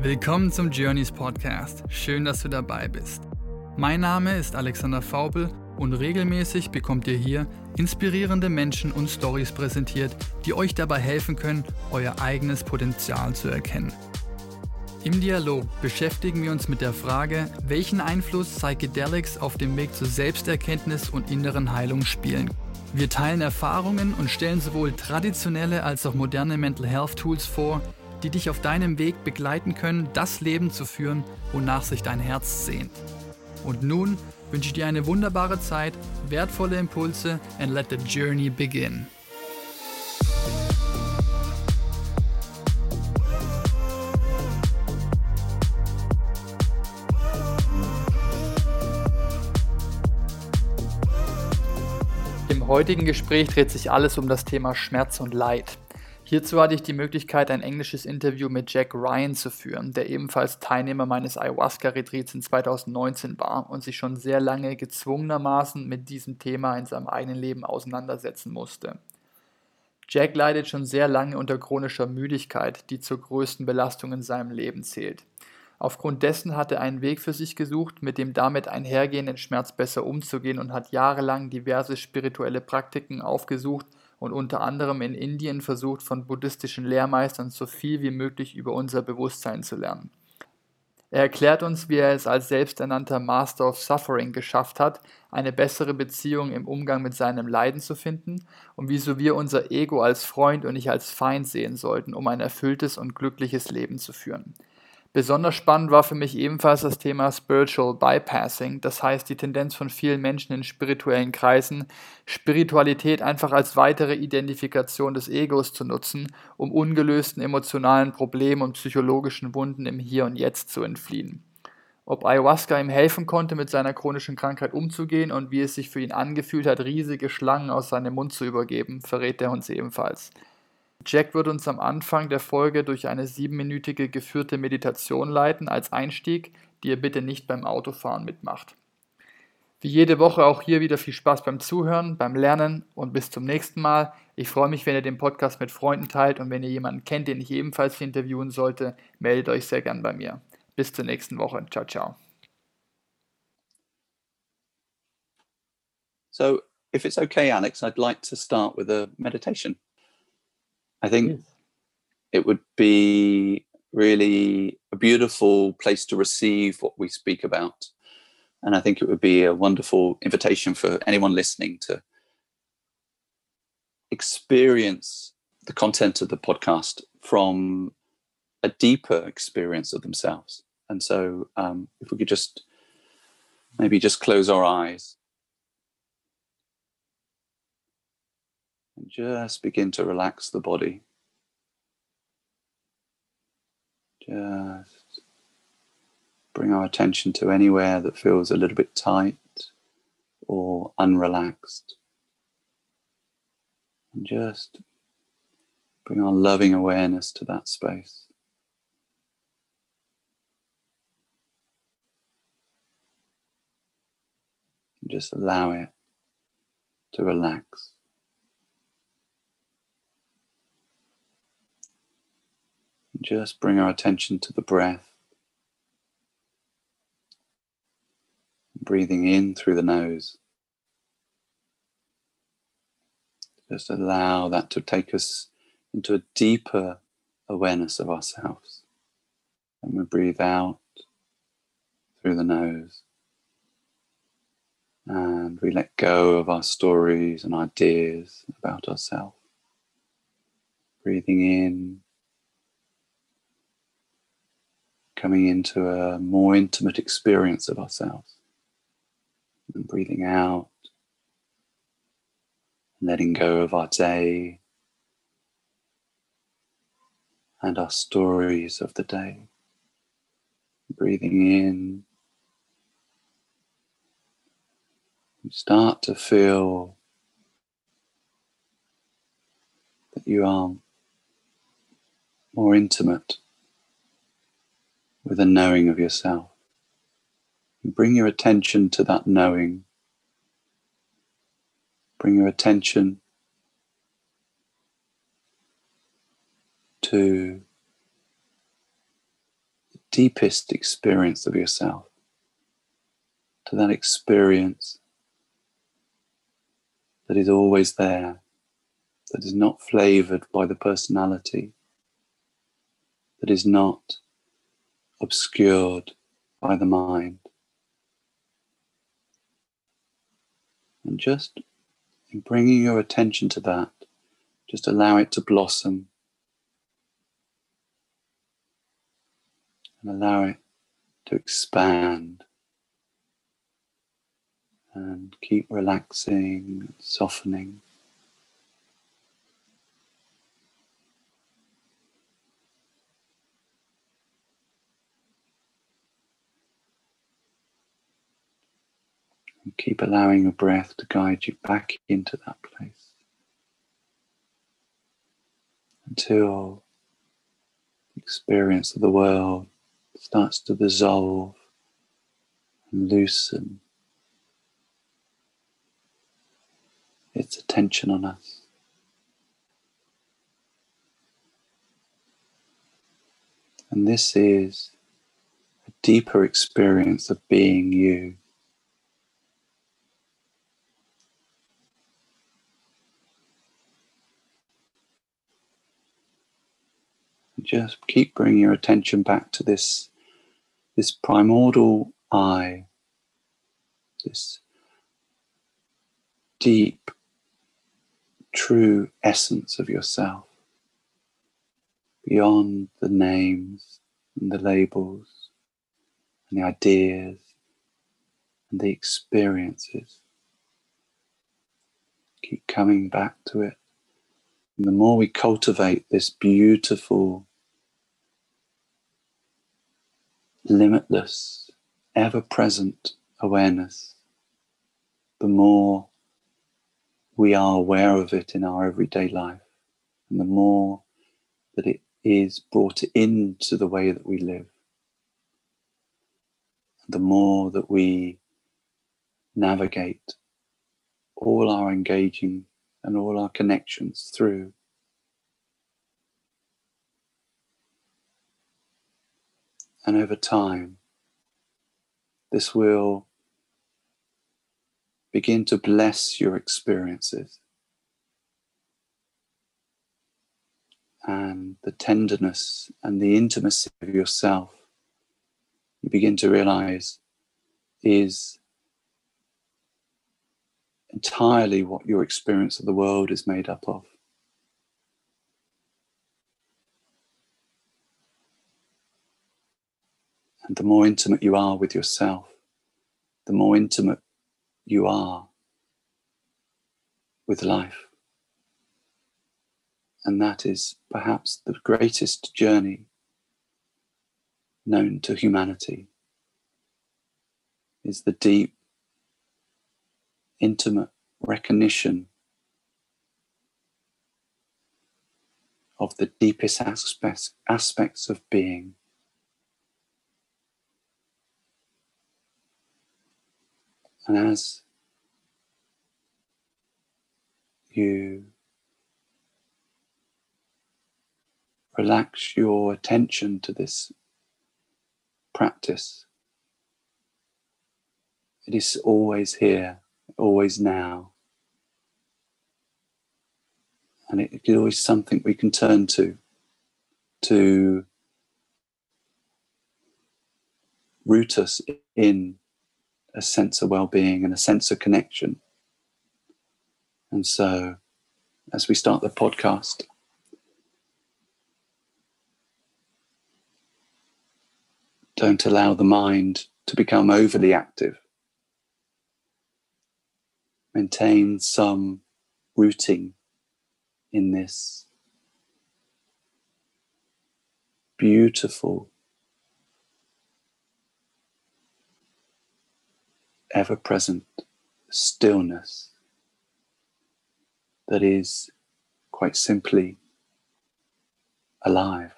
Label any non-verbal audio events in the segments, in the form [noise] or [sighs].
Willkommen zum Journeys Podcast. Schön, dass du dabei bist. Mein Name ist Alexander Faubel und regelmäßig bekommt ihr hier inspirierende Menschen und Stories präsentiert, die euch dabei helfen können, euer eigenes Potenzial zu erkennen. Im Dialog beschäftigen wir uns mit der Frage, welchen Einfluss Psychedelics auf dem Weg zur Selbsterkenntnis und inneren Heilung spielen. Wir teilen Erfahrungen und stellen sowohl traditionelle als auch moderne Mental Health Tools vor, die dich auf deinem Weg begleiten können, das Leben zu führen, wonach sich dein Herz sehnt. Und nun wünsche ich dir eine wunderbare Zeit, wertvolle Impulse and let the journey begin. Im heutigen Gespräch dreht sich alles um das Thema Schmerz und Leid. Hierzu hatte ich die Möglichkeit, ein englisches Interview mit Jack Ryan zu führen, der ebenfalls Teilnehmer meines Ayahuasca-Retreats in 2019 war und sich schon sehr lange gezwungenermaßen mit diesem Thema in seinem eigenen Leben auseinandersetzen musste. Jack leidet schon sehr lange unter chronischer Müdigkeit, die zur größten Belastung in seinem Leben zählt. Aufgrund dessen hat er einen Weg für sich gesucht, mit dem damit einhergehenden Schmerz besser umzugehen und hat jahrelang diverse spirituelle Praktiken aufgesucht, und unter anderem in Indien versucht, von buddhistischen Lehrmeistern so viel wie möglich über unser Bewusstsein zu lernen. Er erklärt uns, wie er es als selbsternannter Master of Suffering geschafft hat, eine bessere Beziehung im Umgang mit seinem Leiden zu finden und wieso wir unser Ego als Freund und nicht als Feind sehen sollten, um ein erfülltes und glückliches Leben zu führen. Besonders spannend war für mich ebenfalls das Thema Spiritual Bypassing, das heißt die Tendenz von vielen Menschen in spirituellen Kreisen, Spiritualität einfach als weitere Identifikation des Egos zu nutzen, um ungelösten emotionalen Problemen und psychologischen Wunden im Hier und Jetzt zu entfliehen. Ob Ayahuasca ihm helfen konnte, mit seiner chronischen Krankheit umzugehen und wie es sich für ihn angefühlt hat, riesige Schlangen aus seinem Mund zu übergeben, verrät er uns ebenfalls. Jack wird uns am Anfang der Folge durch eine siebenminütige geführte Meditation leiten als Einstieg, die ihr bitte nicht beim Autofahren mitmacht. Wie jede Woche auch hier wieder viel Spaß beim Zuhören, beim Lernen und bis zum nächsten Mal. Ich freue mich, wenn ihr den Podcast mit Freunden teilt und wenn ihr jemanden kennt, den ich ebenfalls interviewen sollte, meldet euch sehr gern bei mir. Bis zur nächsten Woche. Ciao, ciao. So, if it's okay, Alex, I'd like to start with a meditation. I think yes. it would be really a beautiful place to receive what we speak about. And I think it would be a wonderful invitation for anyone listening to experience the content of the podcast from a deeper experience of themselves. And so, um, if we could just maybe just close our eyes and just begin to relax the body. Just bring our attention to anywhere that feels a little bit tight or unrelaxed. And just bring our loving awareness to that space. And just allow it to relax. Just bring our attention to the breath. Breathing in through the nose. Just allow that to take us into a deeper awareness of ourselves. And we breathe out through the nose. And we let go of our stories and ideas about ourselves. Breathing in coming into a more intimate experience of ourselves. And breathing out, letting go of our day and our stories of the day. Breathing in, you start to feel that you are more intimate with a knowing of yourself. bring your attention to that knowing. Bring your attention to the deepest experience of yourself, to that experience that is always there, that is not flavored by the personality, that is not obscured by the mind. And just in bringing your attention to that, just allow it to blossom and allow it to expand and keep relaxing and softening. And keep allowing your breath to guide you back into that place until the experience of the world starts to dissolve and loosen its attention on us. And this is a deeper experience of being you. Just keep bringing your attention back to this, this primordial I, this deep, true essence of yourself, beyond the names and the labels and the ideas and the experiences. Keep coming back to it. And the more we cultivate this beautiful limitless, ever present awareness, the more we are aware of it in our everyday life, and the more that it is brought into the way that we live, the more that we navigate all our engaging and all our connections through And over time, this will begin to bless your experiences and the tenderness and the intimacy of yourself. You begin to realize is entirely what your experience of the world is made up of. And the more intimate you are with yourself, the more intimate you are with life. And that is perhaps the greatest journey known to humanity is the deep, intimate recognition of the deepest aspects, aspects of being And as you relax your attention to this practice, it is always here, always now. And it is always something we can turn to, to root us in a sense of well being and a sense of connection. And so, as we start the podcast, don't allow the mind to become overly active. Maintain some rooting in this beautiful ever present stillness that is quite simply alive.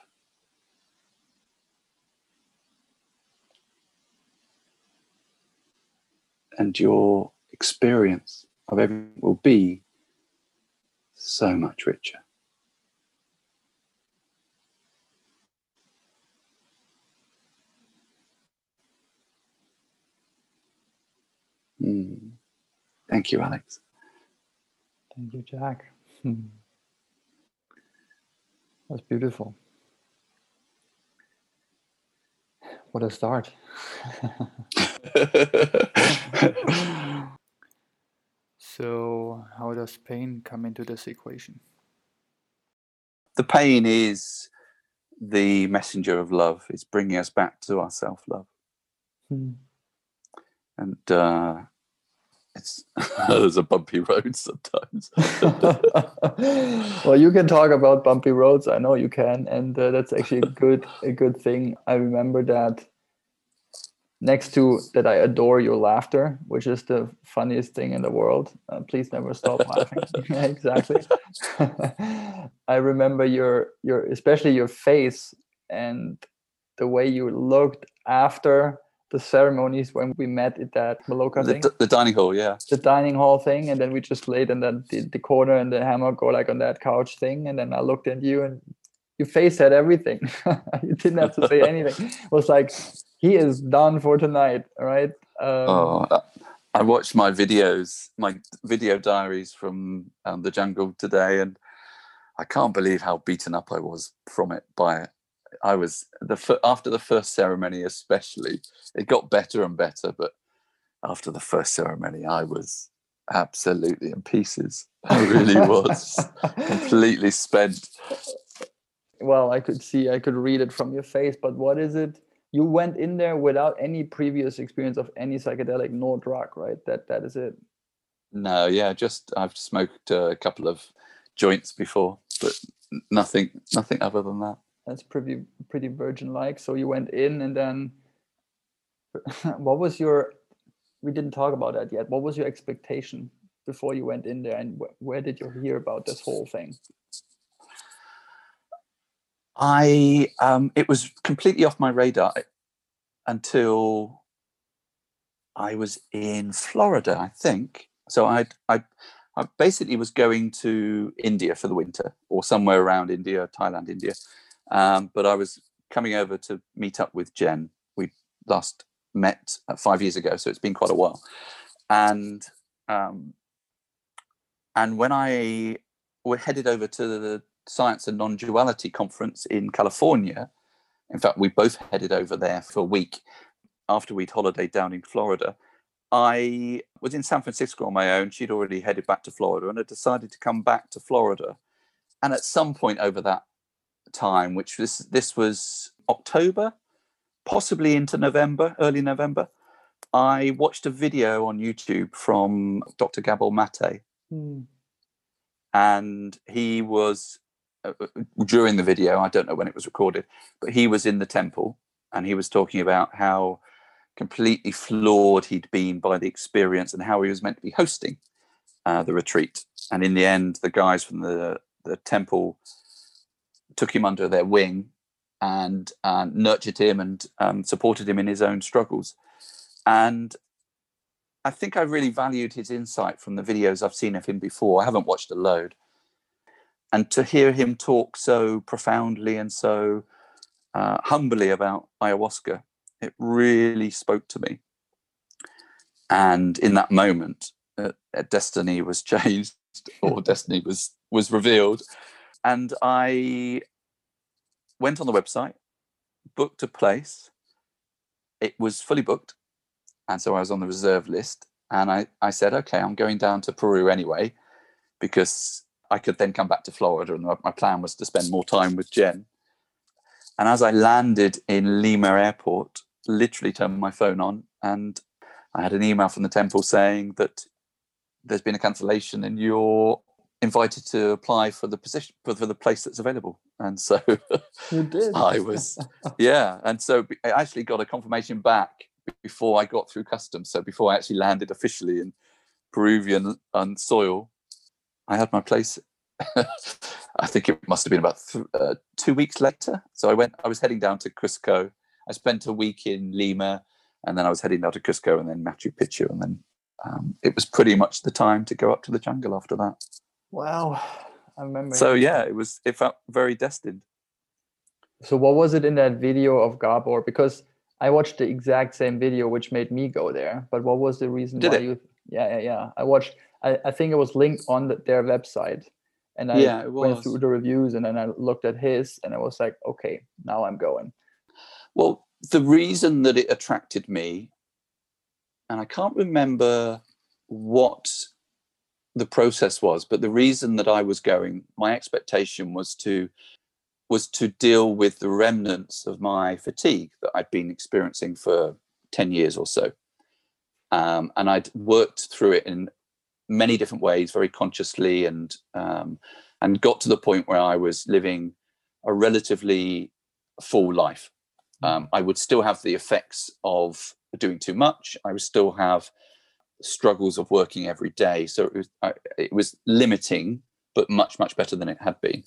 And your experience of everything will be so much richer. Mm. Thank you, Alex. Thank you, Jack. Hmm. That's beautiful. What a start. [laughs] so, how does pain come into this equation? The pain is the messenger of love. It's bringing us back to our self love. Hmm. And uh, it's [laughs] there's a bumpy road sometimes. [laughs] well, you can talk about bumpy roads. I know you can, and uh, that's actually a good a good thing. I remember that next to that I adore your laughter, which is the funniest thing in the world. Uh, please never stop [laughs] laughing. exactly. I remember your your especially your face and the way you looked after the ceremonies when we met at that Maloka the, thing. The dining hall, yeah. The dining hall thing, and then we just laid in that the, the corner and the hammock go like on that couch thing, and then I looked at you and your face said everything. [laughs] you didn't have to say anything. It [laughs] was like he is done for tonight, right? Um, oh, I watched my videos, my video diaries from um, the jungle today, and I can't believe how beaten up I was from it by I was the after the first ceremony, especially. It got better and better, but after the first ceremony, I was absolutely in pieces. I really was [laughs] completely spent. Well, I could see, I could read it from your face. But what is it? You went in there without any previous experience of any psychedelic nor drug, right? That that is it. No, yeah, just I've smoked a couple of joints before, but nothing, nothing other than that that's pretty pretty virgin like so you went in and then [laughs] what was your we didn't talk about that yet. What was your expectation before you went in there and wh- where did you hear about this whole thing? I um it was completely off my radar until i was in florida i think. So i i I basically was going to India for the winter or somewhere around India, Thailand, India. Um, but I was coming over to meet up with Jen. We last met uh, five years ago, so it's been quite a while. And um, and when I were headed over to the Science and Non-Duality conference in California, in fact, we both headed over there for a week after we'd holidayed down in Florida. I was in San Francisco on my own. She'd already headed back to Florida and had decided to come back to Florida. And at some point over that time, which was this was October, possibly into November, early November. I watched a video on YouTube from Dr. Gabor Mate, hmm. and he was uh, uh, during the video. I don't know when it was recorded, but he was in the temple and he was talking about how completely floored he'd been by the experience and how he was meant to be hosting uh, the retreat. And in the end, the guys from the the temple took him under their wing and uh, nurtured him and um, supported him in his own struggles. And I think I really valued his insight from the videos I've seen of him before. I haven't watched a load. And to hear him talk so profoundly and so uh, humbly about ayahuasca, it really spoke to me. And in that moment, uh, destiny was [laughs] changed or destiny was was revealed and I went on the website, booked a place. It was fully booked. And so I was on the reserve list. And I, I said, okay, I'm going down to Peru anyway, because I could then come back to Florida. And my plan was to spend more time with Jen. And as I landed in Lima airport, literally turned my phone on and I had an email from the temple saying that there's been a cancellation and you're invited to apply for the position for, for the place that's available. And so [laughs] i was yeah. And so i actually got a confirmation back before i got through customs. So before i actually landed officially in peruvian um, soil i had my place [laughs] i think it must have been about th- uh, two weeks later. So i went i was heading down to cusco. I spent a week in lima and then i was heading down to cusco and then machu picchu and then um, it was pretty much the time to go up to the jungle after that Wow. [sighs] I remember. So yeah, it was it felt very destined. So what was it in that video of Gabor? Because I watched the exact same video, which made me go there. But what was the reason Did why it? you? Yeah, yeah, yeah. I watched. I, I think it was linked on the, their website, and I Yeah, went through the reviews, and then I looked at his, and I was like, okay, now I'm going. Well, the reason that it attracted me, and I can't remember what the process was, but the reason that I was going, my expectation was to was to deal with the remnants of my fatigue that I'd been experiencing for 10 years or so. Um, and I'd worked through it in many different ways, very consciously, and um, and got to the point where I was living a relatively full life. Um, I would still have the effects of doing too much. I would still have struggles of working every day. So it was I, it was limiting, but much much better than it had been.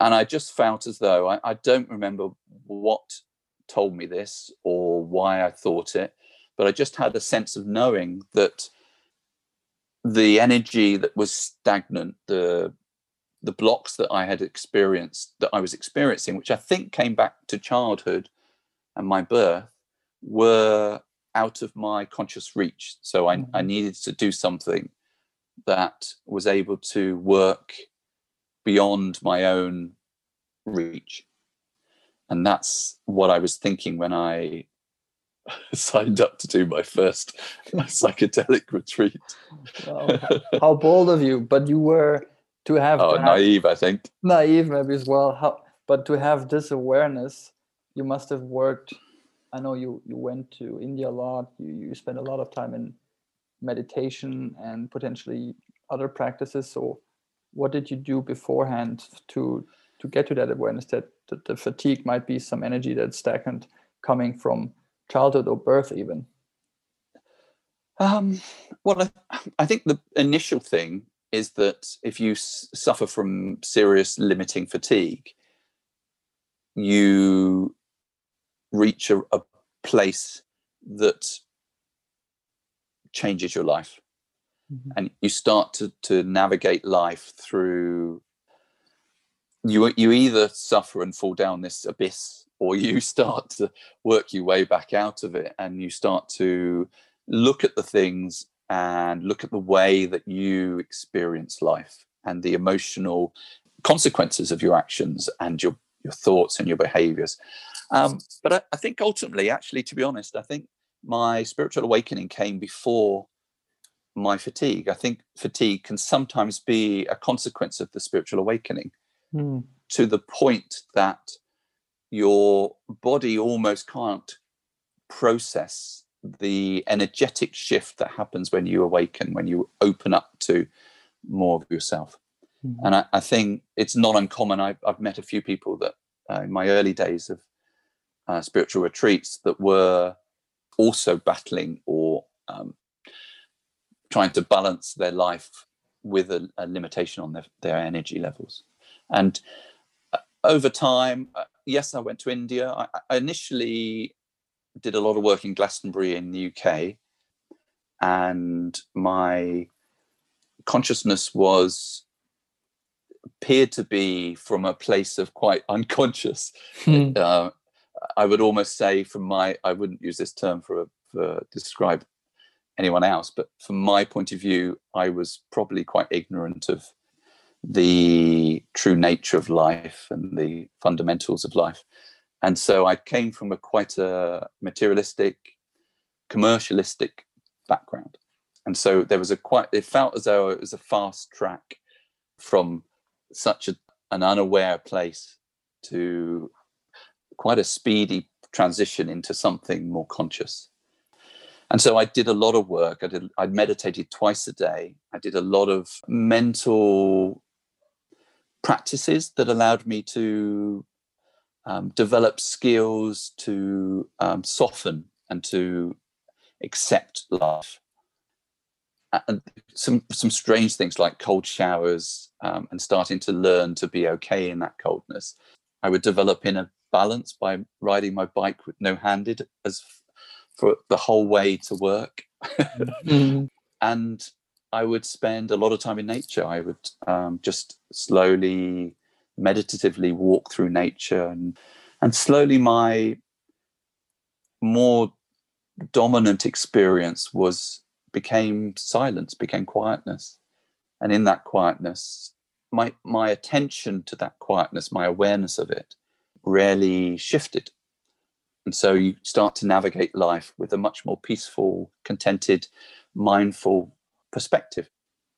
And I just felt as though I, I don't remember what told me this or why I thought it, but I just had a sense of knowing that the energy that was stagnant, the the blocks that I had experienced, that I was experiencing, which I think came back to childhood and my birth, were out of my conscious reach. So I, I mm-hmm. needed to do something that was able to work beyond my own reach. And that's what I was thinking when I [laughs] signed up to do my first [laughs] psychedelic [laughs] retreat. Wow. How bold of you! But you were to have, Oh, to have- naive, I think. naive maybe as well. How, but to have this awareness, you must have worked. I know you you went to India a lot. You you spent a lot of time in meditation and potentially other practices. So, what did you do beforehand to to get to that awareness that, that the fatigue might be some energy that's stagnant coming from childhood or birth even? Um, well, I, I think the initial thing is that if you suffer from serious limiting fatigue, you reach a, a place that changes your life Mhm. and you start to, to navigate life through you you either suffer and fall down this abyss or you [laughs] start to work your way back out of it and you start to look at the things and look at the way that you experience life and the emotional consequences of your actions and your your thoughts and your behaviors um, but I, I think ultimately actually to be honest i think my spiritual awakening came before my fatigue i think fatigue can sometimes be a consequence of the spiritual awakening Hmm. to the point that your body almost can't process the energetic shift that happens when you awaken, when you open up to more of yourself. Mhm. And I, I think it's not uncommon. I've, I've met a few people that uh, in my early days of uh, spiritual retreats that were also battling or um, trying to balance their life with a, a limitation on their, their energy levels. And uh, over time, uh, yes, I went to India. I, I initially did a lot of work in Glastonbury in the UK, and my consciousness was appeared to be from a place of quite unconscious. Hmm. Uh, I would almost say, from my, I wouldn't use this term for, for describe anyone else, but from my point of view, I was probably quite ignorant of the true nature of life and the fundamentals of life. And so I came from a quite a materialistic, commercialistic background. And so there was a quite, it felt as though it was a fast track from such a, an unaware place to quite a speedy transition into something more conscious. And so I did a lot of work. I did I meditated twice a day. I did a lot of mental practices that allowed me to um, develop skills to um, soften and to accept life. And some some strange things like cold showers um, and starting to learn to be okay in that coldness. I would develop inner balance by riding my bike with no handed as for the whole way to work. Hmm. [laughs] and I would spend a lot of time in nature. I would um, just slowly, meditatively walk through nature, and and slowly my more dominant experience was became silence, became quietness. And in that quietness, my my attention to that quietness, my awareness of it, rarely shifted. And so you start to navigate life with a much more peaceful, contented, mindful perspective.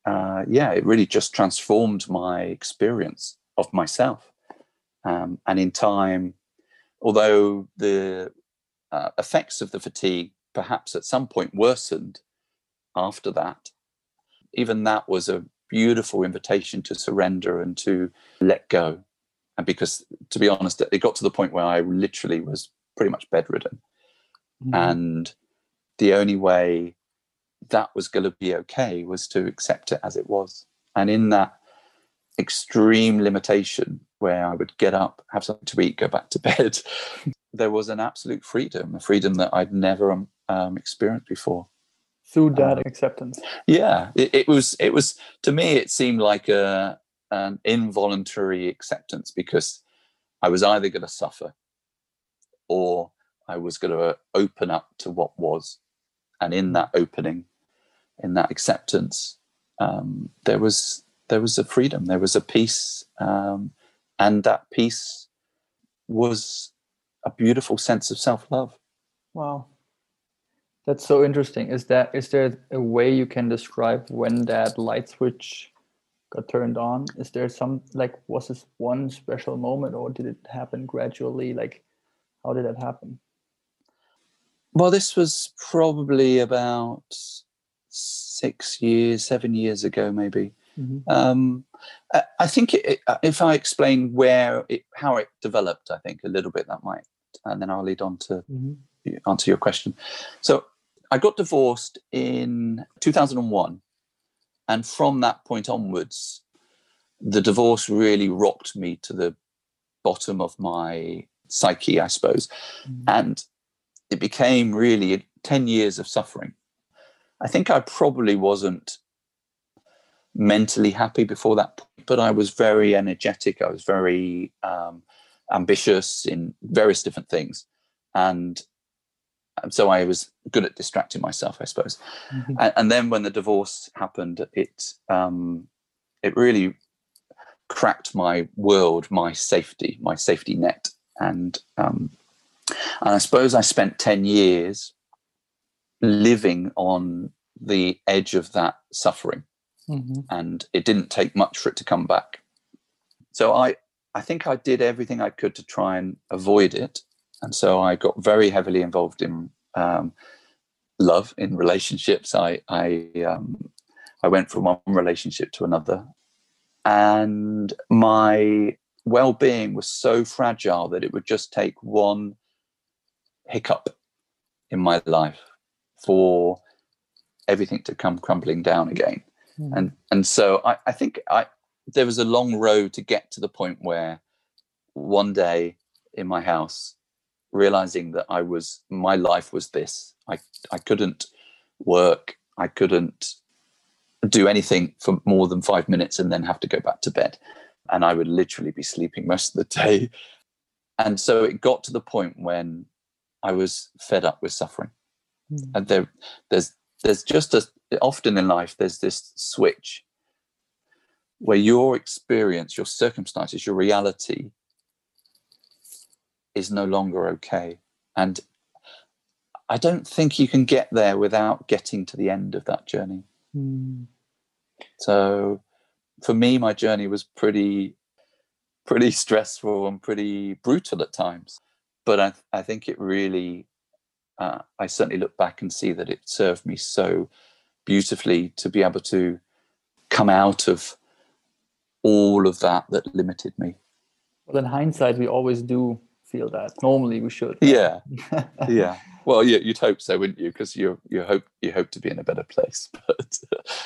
Uh, yeah, it really just transformed my experience of myself. Um, and in time, although the uh, effects of the fatigue perhaps at some point worsened after that, even that was a beautiful invitation to surrender and to let go. And because, to be honest, it got to the point where I literally was pretty much bedridden. Mm-hmm. And the only way that was going to be okay was to accept it as it was. And in that extreme limitation, where I would get up, have something to eat, go back to [laughs] bed, there was an absolute freedom, a freedom that I'd never um, um experienced before through that uh, acceptance. yeah it, it, was it was to me it seemed like a an involuntary acceptance because i was either going to suffer or i was going to open up to what was. And in that opening in that acceptance um, there was there was a freedom there was a peace um, and that peace was a beautiful sense of self-love. Wow that's so interesting. Is that is there a way you can describe when that light switch got turned on? Is there some like was this one special moment or did it happen gradually? Like how did that happen? Well, this was probably about six years, seven years ago, maybe. Mm-hmm. Um, I think it, if I explain where it, how it developed, I think a little bit that might, and then I'll lead on to mm-hmm answer your question. So I got divorced in 2001. And from that point onwards, the divorce really rocked me to the bottom of my psyche, I suppose. Mm-hmm. And it became really 10 years of suffering. I think I probably wasn't mentally happy before that point, but I was very energetic. I was very um, ambitious in various different things. And so I was good at distracting myself, I suppose. Mm-hmm. And, and, then when the divorce happened, it um, it really cracked my world, my safety, my safety net, and um, and I suppose I spent ten years living on the edge of that suffering, mm-hmm. and it didn't take much for it to come back. So I I think I did everything I could to try and avoid it and so I got very heavily involved in um, love in relationships. I I um, I went from one relationship to another, and my well-being was so fragile that it would just take one hiccup in my life for everything to come crumbling down again. Mm. And and so I, I think I there was a long road to get to the point where one day in my house realizing that I was my life was this. I I couldn't work. I couldn't do anything for more than five minutes and then have to go back to bed. And I would literally be sleeping most of the day. And so it got to the point when I was fed up with suffering. Mm. And there there's there's just a often in life there's this switch where your experience, your circumstances, your reality is no longer okay. And I don't think you can get there without getting to the end of that journey. Mm. So for me, my journey was pretty, pretty [laughs] stressful and pretty brutal at times. But I, I think it really, uh, I certainly look back and see that it served me so beautifully to be able to come out of all of that that limited me. Well, in hindsight, we always do feel that. Normally, we should. Yeah, [laughs] yeah. Well, yeah, you'd hope so, wouldn't you? Because you you hope you hope to be in a better place, [laughs] but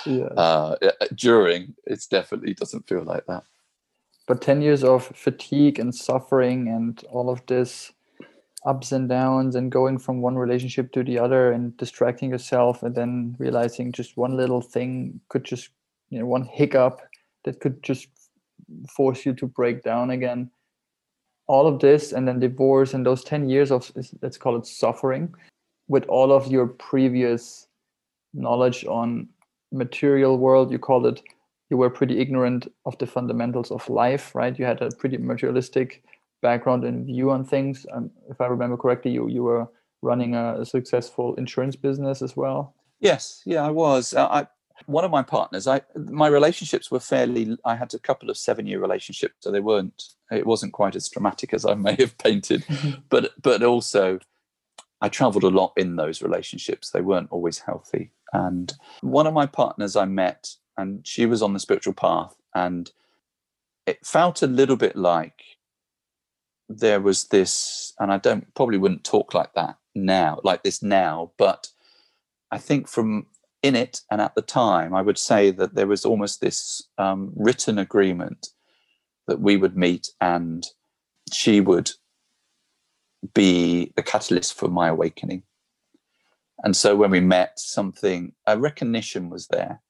yeah. uh, during it definitely doesn't feel like that. But ten years of fatigue and suffering and all of this ups and downs and going from one relationship to the other and distracting yourself and then realizing just one little thing could just you know one hiccup that could just force you to break down again all of this and then divorce and those 10 years of let's call it suffering with all of your previous knowledge on material world you called it you were pretty ignorant of the fundamentals of life right? You had a pretty materialistic background and view on things. Um, if i remember correctly you you were running a, a, successful insurance business as well. Yes. Yeah i was. Uh, i one of my partners i my relationships were fairly i had a couple of seven year relationships so they weren't it wasn't quite as dramatic as i may have painted. Mm-hmm. But but also i traveled a lot in those relationships. They weren't always healthy. And one of my partners i met and she was on the spiritual path and it felt a little bit like there was this and i don't probably wouldn't talk like that now like this now but i think from in it and at the time, I would say that there was almost this um, written agreement that we would meet and she would be the catalyst for my awakening. And so when we met, something, a recognition was there.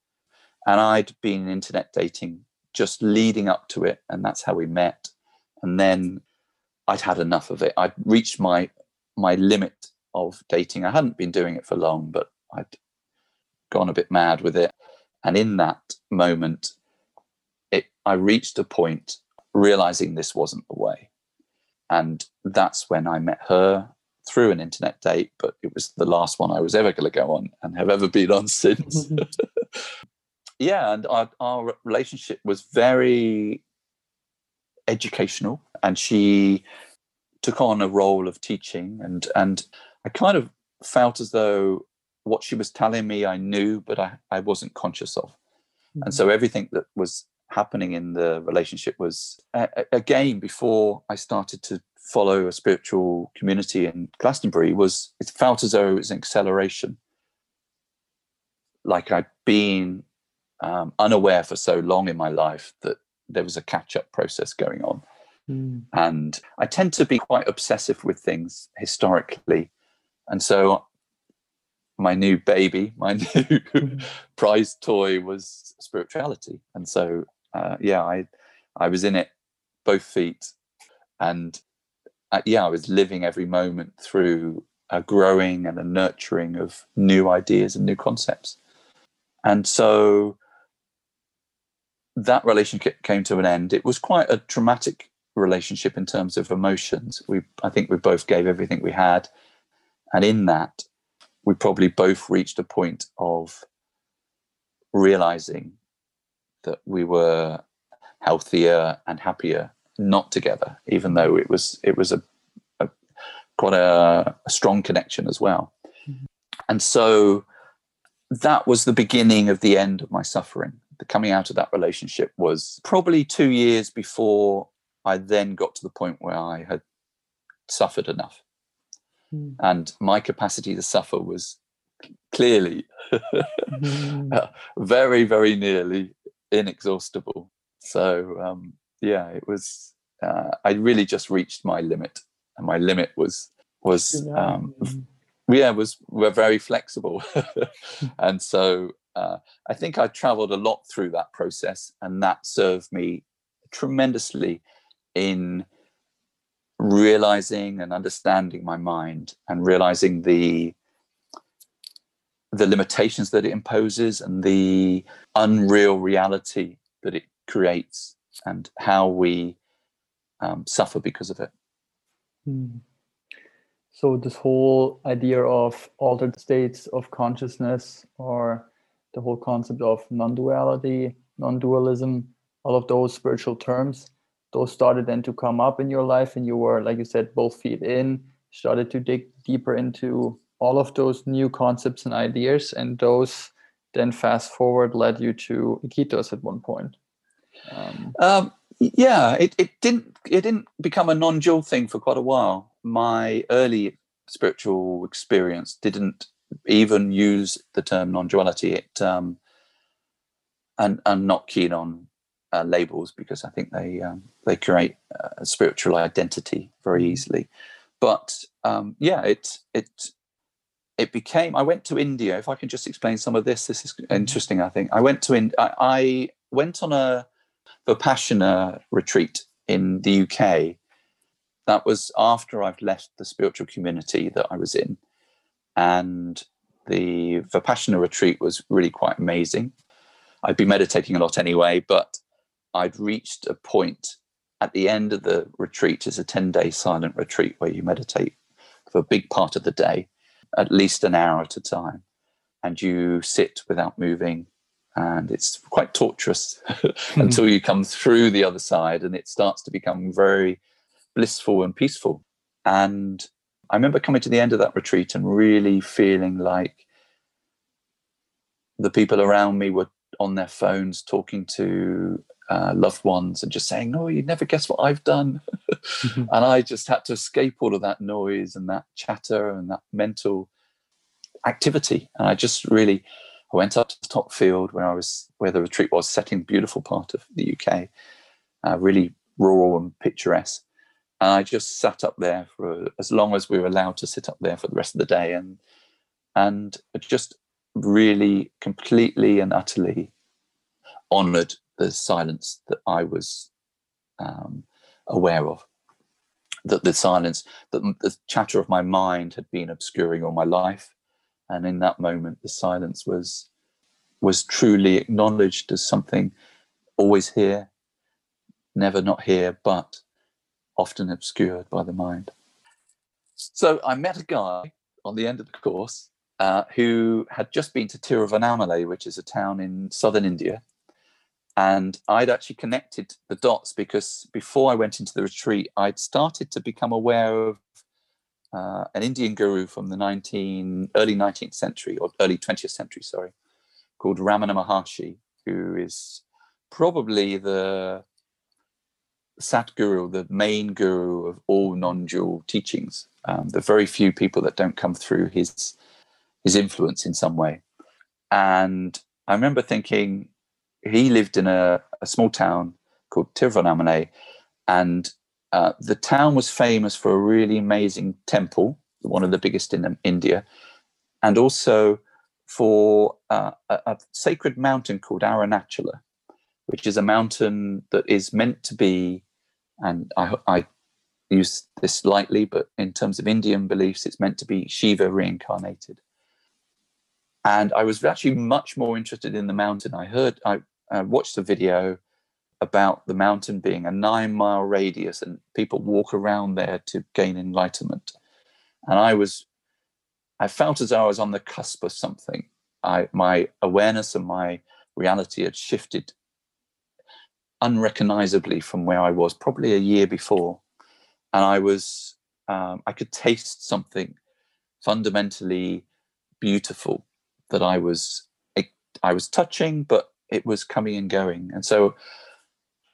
And I'd been internet dating just leading up to it. And that's how we met. And then I'd had enough of it. I'd reached my my limit of dating. I hadn't been doing it for long, but I'd gone a bit mad with it. And in that moment, it, I reached a point realizing this wasn't the way. And that's when I met her through an internet date, but it was the last one I was ever going to go on and have ever been on since. [laughs] [laughs] yeah, and our, our relationship was very educational, and she took on a role of teaching, and and I kind of felt as though what she was telling me I knew, but I, I wasn't conscious of. Mm-hmm. And so everything that was happening in the relationship was, uh, again, before I started to follow a spiritual community in Glastonbury, was it felt as though it was an acceleration. Like I'd been um, unaware for so long in my life that there was a catch up process going on. Mm. And I tend to be quite obsessive with things historically. And so my new baby, my [laughs] new mm-hmm. prized toy was spirituality, and so uh, yeah, I I was in it both feet, and uh, yeah, I was living every moment through a growing and a nurturing of new ideas and new concepts, and so that relationship came to an end. It was quite a traumatic relationship in terms of emotions. We I think we both gave everything we had, and in that we probably both reached a point of realizing that we were healthier and happier not together even though it was it was a, a quite a, a, strong connection as well. Mm-hmm. and so that was the beginning of the end of my suffering. The coming out of that relationship was probably two years before i then got to the point where i had suffered enough Mm. And my capacity to suffer was clearly mm. [laughs] very, very nearly inexhaustible. So, um, yeah, it was, uh, I really just reached my limit. And my limit was, was, um, yeah, was, we're very flexible. [laughs] [laughs] and so uh, I think I traveled a lot through that process, and that served me tremendously in realizing and understanding my mind and realizing the the limitations that it imposes and the unreal reality that it creates and how we um, suffer because of it. Hmm. So this whole idea of altered states of consciousness or the whole concept of non-duality, non-dualism, all of those spiritual terms, those started then to come up in your life and you were like you said both feet in started to dig deeper into all of those new concepts and ideas and those then fast forward led you to iquitos at one point. Um, um, yeah it, it didn't it didn't become a non-dual thing for quite a while. My early spiritual experience didn't even use the term non-duality. It um, and i'm not keen on uh, labels because I think they um, they create a spiritual identity very mm-hmm. easily. But um, yeah, it it it became. I went to India. If I can just explain some of this, this is mm-hmm. interesting. I think I went to in I, I went on a vipassana retreat in the UK that was after I've left the spiritual community that I was in. And the Vipassana retreat was really quite amazing. I'd been meditating a lot anyway, but I'd reached a point at the end of the retreat is a 10 day silent retreat where you meditate for a big part of the day, at least an hour at a time. And you sit without moving. And it's quite torturous [laughs] hmm. until you come through the other side and it starts to become very blissful and peaceful. And I remember coming to the end of that retreat and really feeling like the people around me were on their phones talking to uh, loved ones and just saying, "Oh, you'd never guess what I've done," mm-hmm. and I just had to escape all of that noise and that chatter and that mental activity. And I just really, I went up to the top field where I was, where the retreat was, set in beautiful part of the UK, uh, really rural and picturesque. And I just sat up there for as long as we were allowed to sit up there for the rest of the day, and and just really completely and utterly honored the silence that I was um, aware of. That the silence, that the chatter of my mind had been obscuring all my life, and in that moment, the silence was was truly acknowledged as something always here, never not here, but often obscured by the mind. So I met a guy on the end of the course uh, who had just been to Tiruvannamalai, which is a town in southern India, and I'd actually connected the dots because before I went into the retreat, I'd started to become aware of uh, an Indian guru from the 19, early 19th century or early 20th century, sorry, called Ramana Maharshi, who is probably the Satguru, the main guru of all non-dual teachings. Um, the very few people that don't come through his his influence in some way. And I remember thinking, he lived in a, a small town called Tiruvannamalai, and uh, the town was famous for a really amazing temple, one of the biggest in India, and also for uh, a, a, sacred mountain called Arunachala, which is a mountain that is meant to be, and I, I use this lightly, but in terms of Indian beliefs, it's meant to be Shiva reincarnated. And I was actually much more interested in the mountain. I heard, I uh, watched a video about the mountain being a nine mile radius and people walk around there to gain enlightenment. And I was, I felt as though I was on the cusp of something. I, my awareness and my reality had shifted unrecognizably from where I was probably a year before. And I was, um, I could taste something fundamentally beautiful that I was, I was touching, but it was coming and going. And so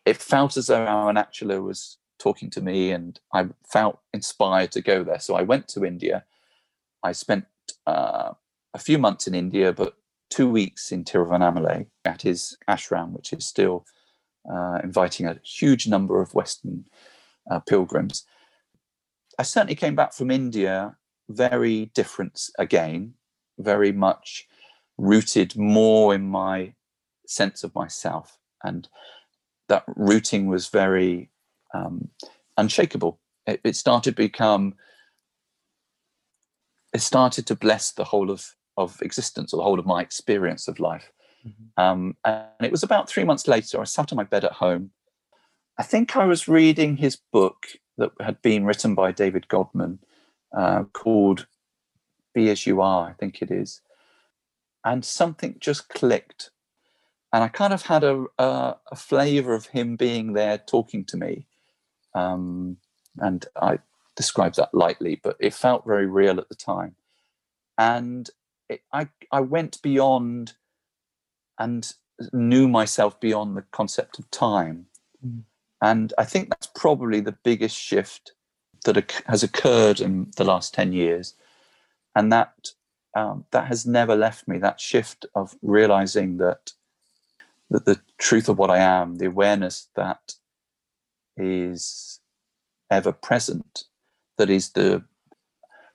it felt as though Arunachala was talking to me and I felt inspired to go there. So I went to India. I spent uh, a few months in India, but two weeks in Tiruvannamalai at his ashram, which is still uh, inviting a huge number of Western uh, pilgrims. I certainly came back from India very different again, very much rooted more in my sense of myself. And that rooting was very um, unshakable. It, it, started to become, it started to bless the whole of, of existence or the whole of my experience of life. Mm-hmm. Um, and it was about three months later, I sat on my bed at home. I think I was reading his book that had been written by David Godman uh, called Be As You Are, I think it is. And something just clicked and I kind of had a, a, a flavor of him being there talking to me. Um, and I describe that lightly, but it felt very real at the time. And it, I, I went beyond and knew myself beyond the concept of time. Mm. And I think that's probably the biggest shift that has occurred in the last 10 years. And that um, that has never left me, that shift of realizing that that the truth of what I am, the awareness that is ever present, that is the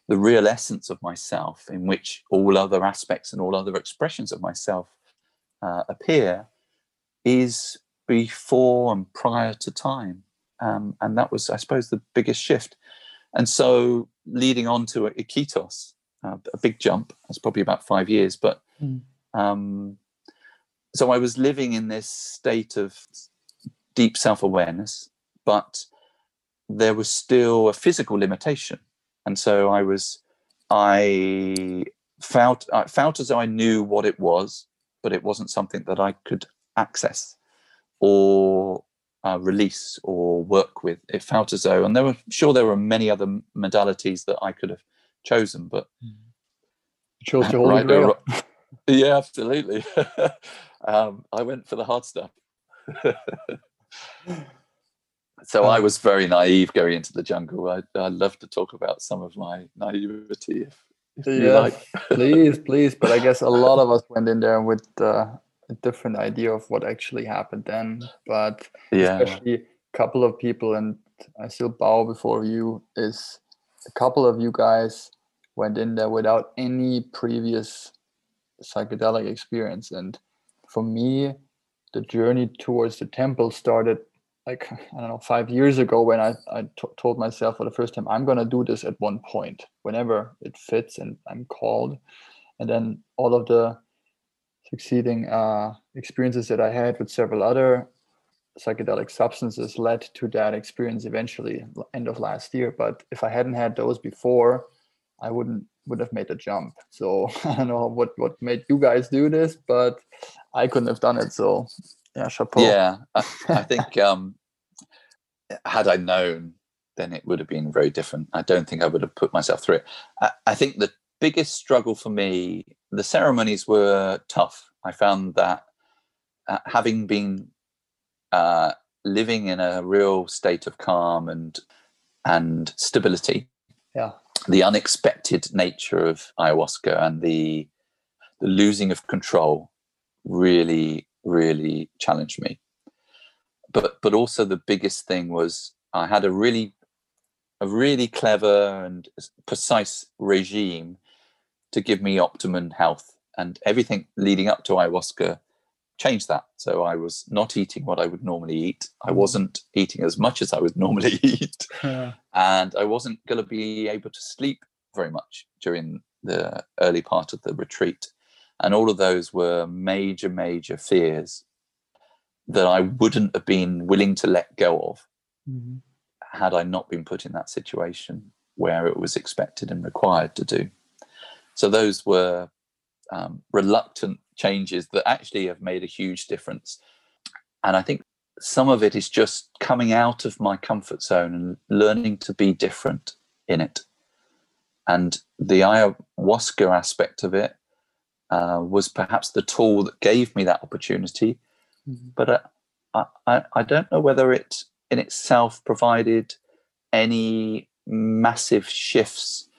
the real essence of myself, in which all other aspects and all other expressions of myself uh, appear, is before and prior to time. um, and that was, I suppose, the biggest shift. And so, leading on to Iquitos, uh, a big jump. That's probably about five years, but mm. um, so I was living in this state of deep self awareness, but there was still a physical limitation, and so I was, I felt I felt as though I knew what it was, but it wasn't something that I could access or uh, release or work with. It felt as though, and there were sure there were many other modalities that I could have chosen, but chose [laughs] to hold right, grail. yeah, absolutely. [laughs] um, I went for the hard stuff. [laughs] so I was very naive going into the jungle. I, I love to talk about some of my naivety, if, if yeah, like. [laughs] please, please. But I guess a lot of us went in there with uh, a different idea of what actually happened then. But yeah. especially a couple of people, and I still bow before you, is a couple of you guys went in there without any previous psychedelic experience. And for me, the journey towards the temple started like I don't know five years ago when I, I t- told myself for the first time I'm gonna do this at one point whenever it fits and I'm called, and then all of the succeeding uh, experiences that I had with several other psychedelic substances led to that experience eventually end of last year. But if i hadn't had those before i wouldn't would have made the jump. So [laughs] i don't know what what made you guys do this but i couldn't have done it so yeah chapeau yeah i, I think [laughs] um had i known then it would have been very different i don't think i would have put myself through it I, I think the biggest struggle for me the ceremonies were tough i found that uh, having been uh, living in a real state of calm and and stability. Yeah. The unexpected nature of ayahuasca and the the losing of control really really challenged me. But but also the biggest thing was I had a really a really clever and precise regime to give me optimum health and everything leading up to ayahuasca changed that. So I was not eating what I would normally eat. I mm. wasn't eating as much as I would [laughs] normally eat. Yeah. And I wasn't going to be able to sleep very much during the early part of the retreat. And all of those were major, major fears that I wouldn't have been willing to let go of mm-hmm. had I not been put in that situation where it was expected and required to do. So those were um, reluctant changes that actually have made a huge difference. And I think some of it is just coming out of my comfort zone and learning to be different in it. And the ayahuasca aspect of it uh, was perhaps the tool that gave me that opportunity. Mm-hmm. But uh, I, I, I don't know whether it in itself provided any massive shifts.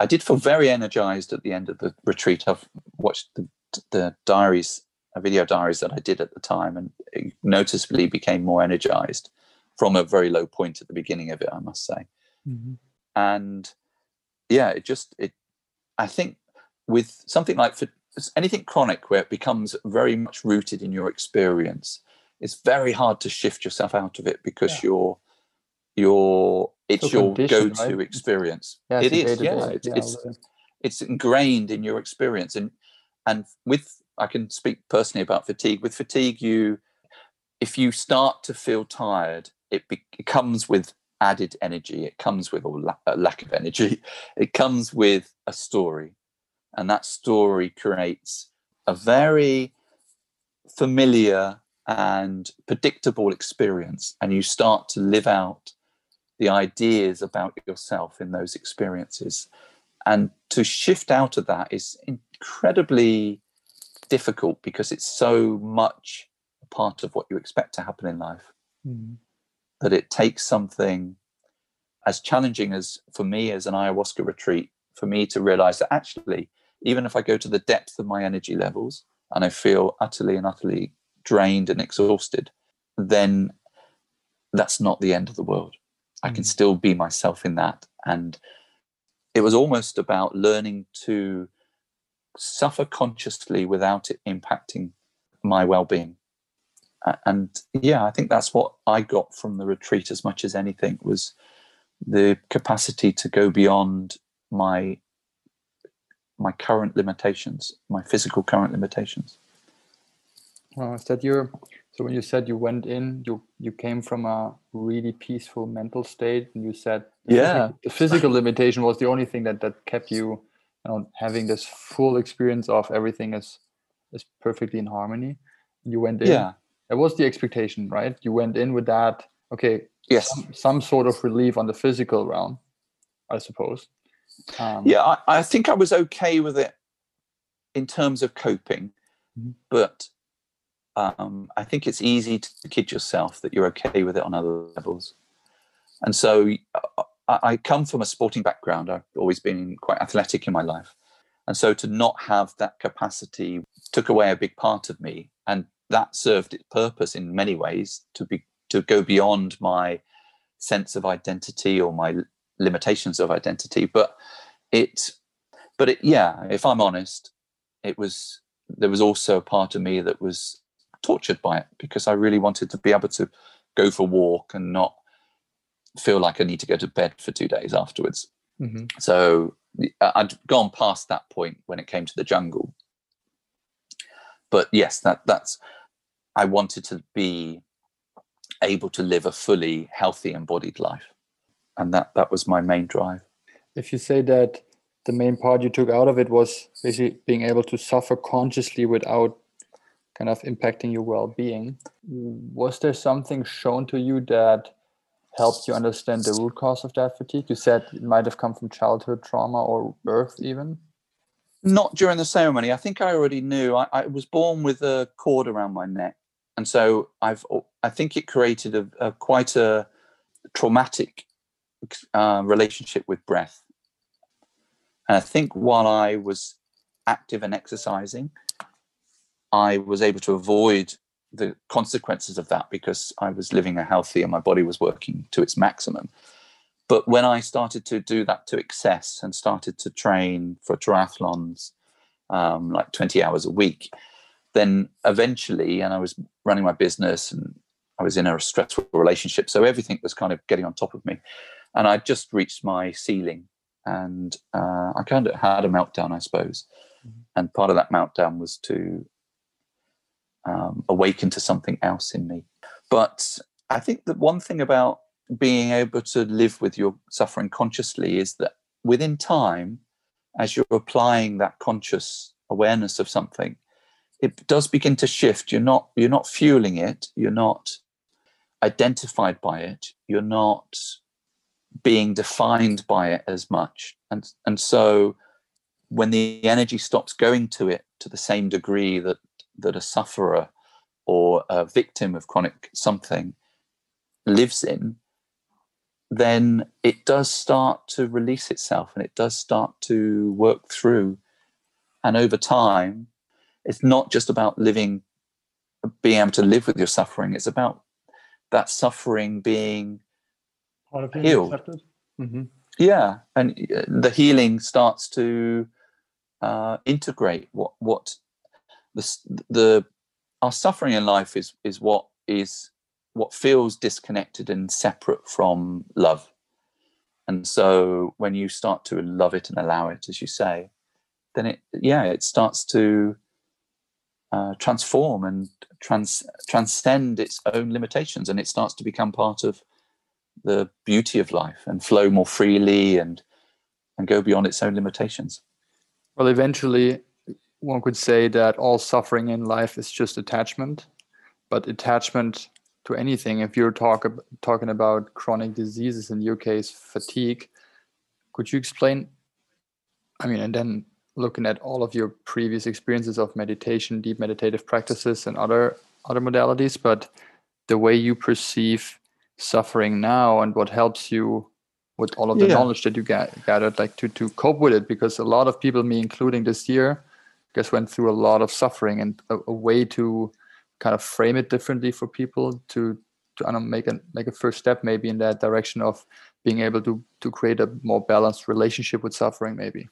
I did feel very energized at the end of the retreat. I've watched the the diaries, uh, video diaries that I did at the time, and noticeably became more energized from a very low point at the beginning of it, I must say. Mm-hmm. And yeah, it just it. I think with something like for anything chronic where it becomes very much rooted in your experience, it's very hard to shift yourself out of it because yeah. you're your it's your go-to right? experience. Yeah, it is, yeah. It's, yeah, it's, it's ingrained in your experience, and and with i can speak personally about fatigue with fatigue you if you start to feel tired it, be, it comes with added energy it comes with a, la- lack of energy [laughs] it comes with a story and that story creates a very familiar and predictable experience and you start to live out the ideas about yourself in those experiences and to shift out of that is incredibly difficult because it's so much a part of what you expect to happen in life mm. that it takes something as challenging as for me as an ayahuasca retreat for me to realize that actually even if i go to the depth of my energy levels and i feel utterly and utterly drained and exhausted then that's not the end of the world. I can mm. still be myself in that. And it was almost about learning to suffer consciously without it impacting my well-being. And yeah, I think that's what I got from the retreat as much as anything was the capacity to go beyond my my current limitations, my physical current limitations. Well, is that your so when you said you went in, you you came from a really peaceful mental state, and you said the yeah, physical, the physical limitation was the only thing that that kept you, you know, having this full experience of everything is is perfectly in harmony. You went in. Yeah, it was the expectation, right? You went in with that. Okay. Yes. Some, some sort of relief on the physical realm, I suppose. Um, yeah, I, I, think I was okay with it in terms of coping, mm-hmm. but um, I think it's easy to kid yourself that you're okay with it on other levels. And so I, I come from a sporting background. I've always been quite athletic in my life. And so to not have that capacity took away a big part of me. And that served its purpose in many ways to be to go beyond my sense of identity or my limitations of identity. But it but it yeah, if I'm honest, it was there was also a part of me that was tortured by it because I really wanted to be able to go for a walk and not feel like I need to go to bed for two days afterwards. Mm-hmm. So I'd gone past that point when it came to the jungle. But yes, that that's I wanted to be able to live a fully healthy embodied life. And that that was my main drive. If you say that the main part you took out of it was basically being able to suffer consciously without kind of impacting your well-being was there something shown to you that helped you understand the root cause of that fatigue? You said it might have come from childhood trauma or birth even? Not during the ceremony. I think i already knew. I, I was born with a cord around my neck. And so i've i think it created a, a quite a traumatic uh, relationship with breath and i think while i was active and exercising I was able to avoid the consequences of that because I was living a healthy and my body was working to its maximum. But when I started to do that to excess and started to train for triathlons, um, like 20 hours a week, then eventually, and I was running my business and I was in a stressful relationship. So everything was kind of getting on top of me. And I just reached my ceiling and uh, I kind of had a meltdown, I suppose. Mm-hmm. And part of that meltdown was to um, awaken to something else in me. But I think that one thing about being able to live with your suffering consciously is that within time, as you're applying that conscious awareness of something, it does begin to shift. You're not you're not fueling it. You're not identified by it. You're not being defined by it as much. And and so when the energy stops going to it to the same degree that that a sufferer or a victim of chronic something lives in, then it does start to release itself and it does start to work through. And over time, it's not just about living, being able to live with your suffering, it's about that suffering being healed. Mm-hmm. Yeah, and uh, the healing starts to uh, integrate what what the the our suffering in life is is what is what feels disconnected and separate from love and so when you start to love it and allow it as you say then it yeah it starts to uh, transform and trans transcend its own limitations and it starts to become part of the beauty of life and flow more freely and and go beyond its own limitations well eventually one could say that all suffering in life is just attachment, but attachment to anything. If you're talk, talking about chronic diseases, in your case, fatigue, could you explain? I mean, and then looking at all of your previous experiences of meditation, deep meditative practices, and other other modalities, but the way you perceive suffering now and what helps you with all of the yeah. knowledge that you get, gathered, like to to cope with it, because a lot of people, me including this year, guess went through a lot of suffering and a, a way to kind of frame it differently for people to to I don't make a make a first step maybe in that direction of being able to to create a more balanced relationship with suffering maybe.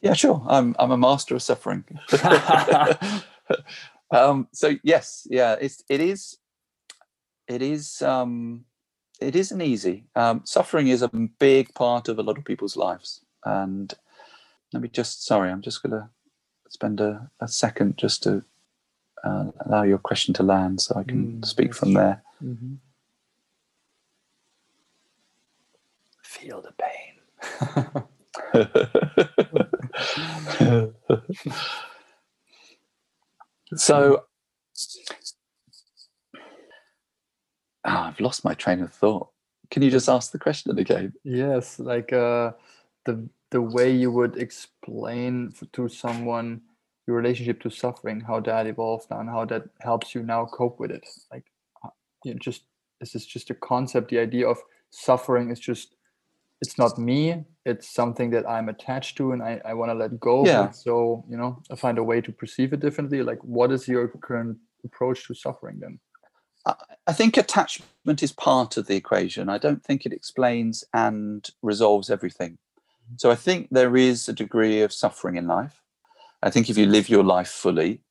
Yeah sure. I'm i'm a master of suffering. [laughs] [laughs] Um, so yes, yeah, it's it is it is um, it isn't easy. Um, suffering is a big part of a lot of people's lives, and let me just sorry, I'm just gonna spend a, a second just to uh, allow your question to land, so I can mm, speak from true. there. Mm-hmm. Feel the pain. [laughs] [laughs] so I've lost my train of thought. Can you just ask the question again? Yes, like uh, the the way you would explain to someone your relationship to suffering, how that evolved now, and how that helps you now cope with it. Like, uh, you know, just this is just a concept. The idea of suffering is just it's not me it's something that i'm attached to and i, I want to let go yeah. so you know i find a way to perceive it differently like what is your current approach to suffering then i think attachment is part of the equation. I don't think it explains and resolves everything. Mm-hmm. so i think there is a degree of suffering in life. I think if you live your life fully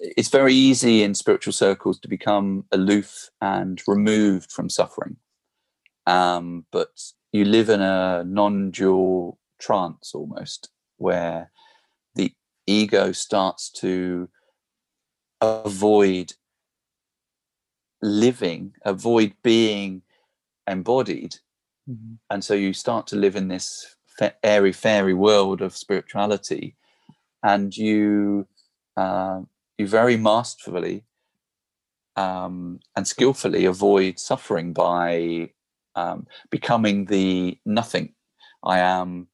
it's very easy in spiritual circles to become aloof and removed from suffering. Um, but you live in a non-dual trance almost where the ego starts to avoid living avoid being embodied mm-hmm. and so you start to live in this airy fairy world of spirituality and you uh, you very masterfully um, and skillfully avoid suffering by um, becoming the nothing. I am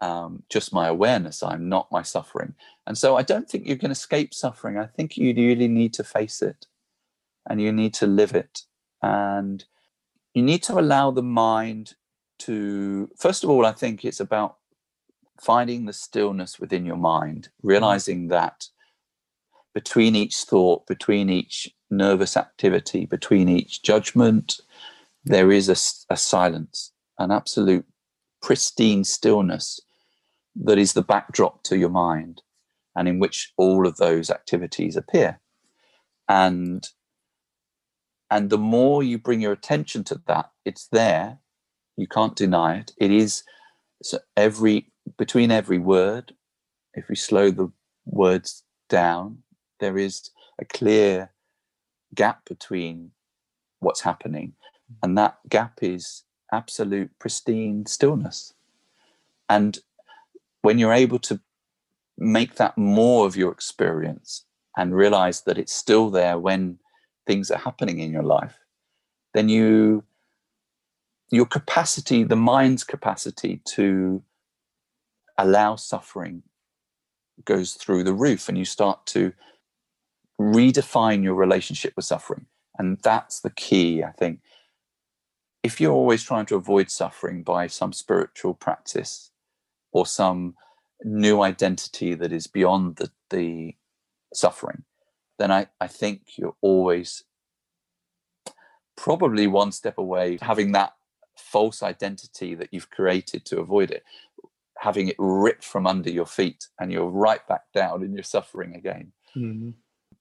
um, just my awareness. I'm not my suffering. And so I don't think you can escape suffering. I think you really need to face it and you need to live it. And you need to allow the mind to, first of all, I think it's about finding the stillness within your mind, realizing that between each thought, between each nervous activity, between each judgment, there is a, a silence, an absolute pristine stillness that is the backdrop to your mind and in which all of those activities appear and and the more you bring your attention to that it's there. You can't deny it. It is so every between every word if we slow the words down there is a clear gap between what's happening. Mm. And that gap is absolute pristine stillness. And when you're able to make that more of your experience and realize that it's still there when things are happening in your life then you your capacity the mind's capacity to allow suffering goes through the roof and you start to redefine your relationship with suffering. And that's the key i think. If you're always trying to avoid suffering by some spiritual practice or some new identity that is beyond the, the suffering, then I, I think you're always probably one step away having that false identity that you've created to avoid it, having it ripped from under your feet and you're right back down and you're suffering again. Mm-hmm.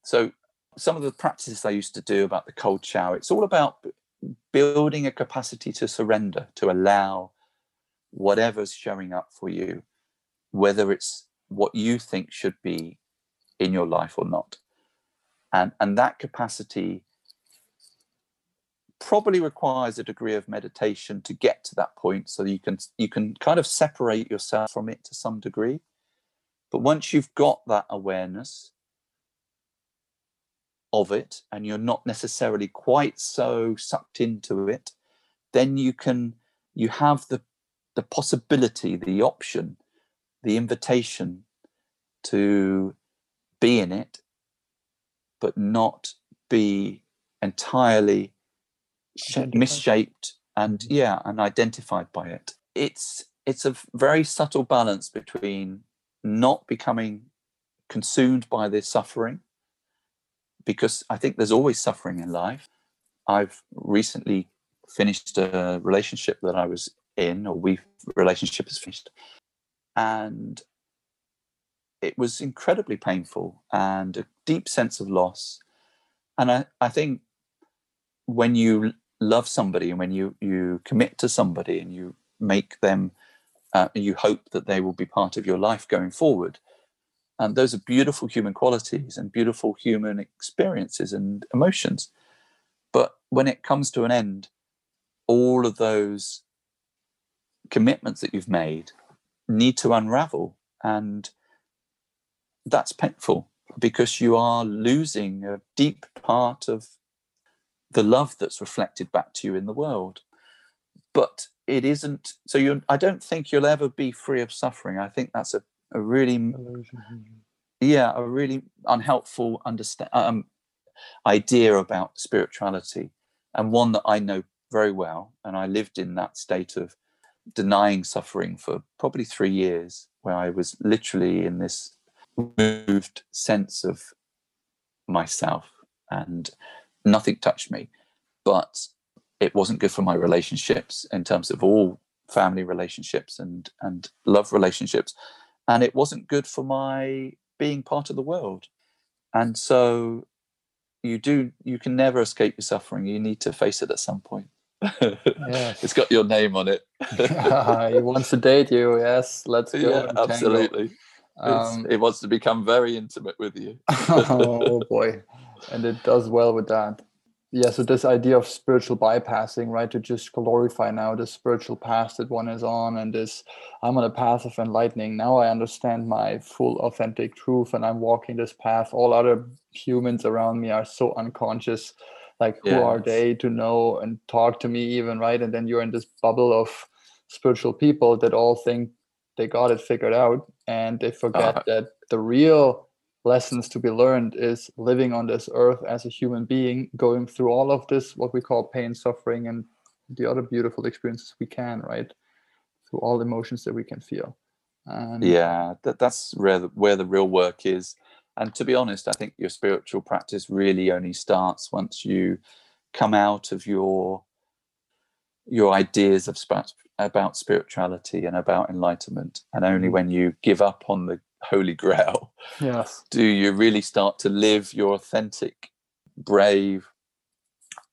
So some of the practices I used to do about the cold shower, it's all about building a capacity to surrender, to allow whatever's showing up for you, whether it's what you think should be in your life or not. And, and that capacity probably requires a degree of meditation to get to that point so you can you can kind of separate yourself from it to some degree. But once you've got that awareness of it and you're not necessarily quite so sucked into it then you can you have the the possibility the option the invitation to be in it but not be entirely misshaped and mm-hmm. yeah and identified by it it's it's a very subtle balance between not becoming consumed by the suffering because I think there's always suffering in life. I've recently finished a relationship that I was in, or we relationship is finished, and it was incredibly painful and deep sense of loss. And I, I think when you love somebody and when you, you commit to somebody and you make them, uh, you hope that they will be part of your life going forward. And those are beautiful human qualities and beautiful human experiences and emotions. But when it comes to an end, all of those commitments that you've made need to unravel. And that's painful because you are losing a deep part of the love that's reflected back to you in the world. But it isn't so you I don't think you'll ever be free of suffering. I think that's a, a really yeah, a really unhelpful understand um, idea about spirituality and one that I know very well. And I lived in that state of denying suffering for probably three years, where I was literally in this moved sense of myself and nothing touched me. But it wasn't good for my relationships in terms of all family relationships and, and love relationships. And it wasn't good for my being part of the world. And so you do you can never escape your suffering. You need to face it at some point yes. [laughs] It's got your name on it. he wants to date you. Yes, let's [laughs] go. Yeah, absolutely. Um, it wants to become very intimate with you. [laughs] oh boy, and it does well with that. Yeah, so this idea of spiritual bypassing, right? To just glorify now the spiritual path that one is on, and this I'm on a path of enlightening. Now I understand my full authentic truth, and I'm walking this path. All other humans around me are so unconscious like who yes. are they to know and talk to me even right and then you're in this bubble of spiritual people that all think they got it figured out and they forget uh, that the real lessons to be learned is living on this earth as a human being going through all of this what we call pain suffering and the other beautiful experiences we can right? Through all emotions that we can feel. And yeah that, that's where the, where the real work is. And to be honest, I think your spiritual practice really only starts once you come out of your your ideas of about spirituality and about enlightenment, and only mm. when you give up on the holy grail, [laughs] yes, do you really start to live your authentic, brave,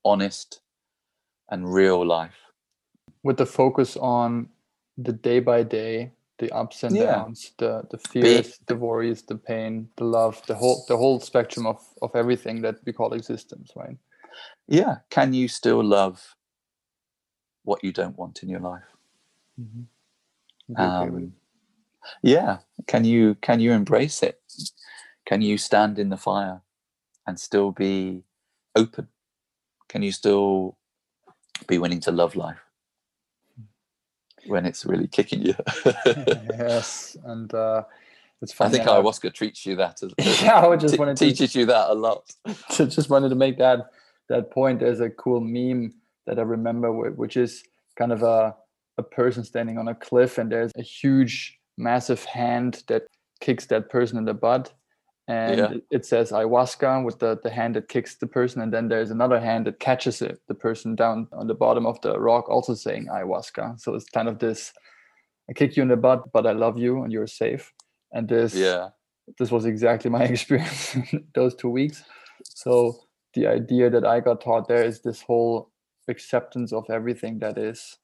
honest, and real life. With the focus on the day by day the ups and yeah. downs, the the fears, the worries, the pain, the love, the whole the whole spectrum of of everything that we call existence, right? Yeah. Can you still love what you don't want in your life? Mm-hmm. Um, yeah. Can you can you embrace it? Can you stand in the fire and still be open? Can you still be willing to love life? when it's really kicking you. [laughs] yes, and uh, it's funny. I think ayahuasca treats you that. As, [laughs] yeah, I [laughs] just t- wanted to, teaches you that a lot. So just wanted to make that that point. There's a cool meme that I remember, which is kind of a a person standing on a cliff, and there's a huge, massive hand that kicks that person in the butt, and yeah. it says ayahuasca with the, the hand that kicks the person. And then there's another hand that catches it the person down on the bottom of the rock also saying ayahuasca. So it's kind of this i kick you in the butt but i love you and you're safe. And this yeah. this was exactly my [laughs] experience those two weeks. So the idea that i got taught there is this whole acceptance of everything that is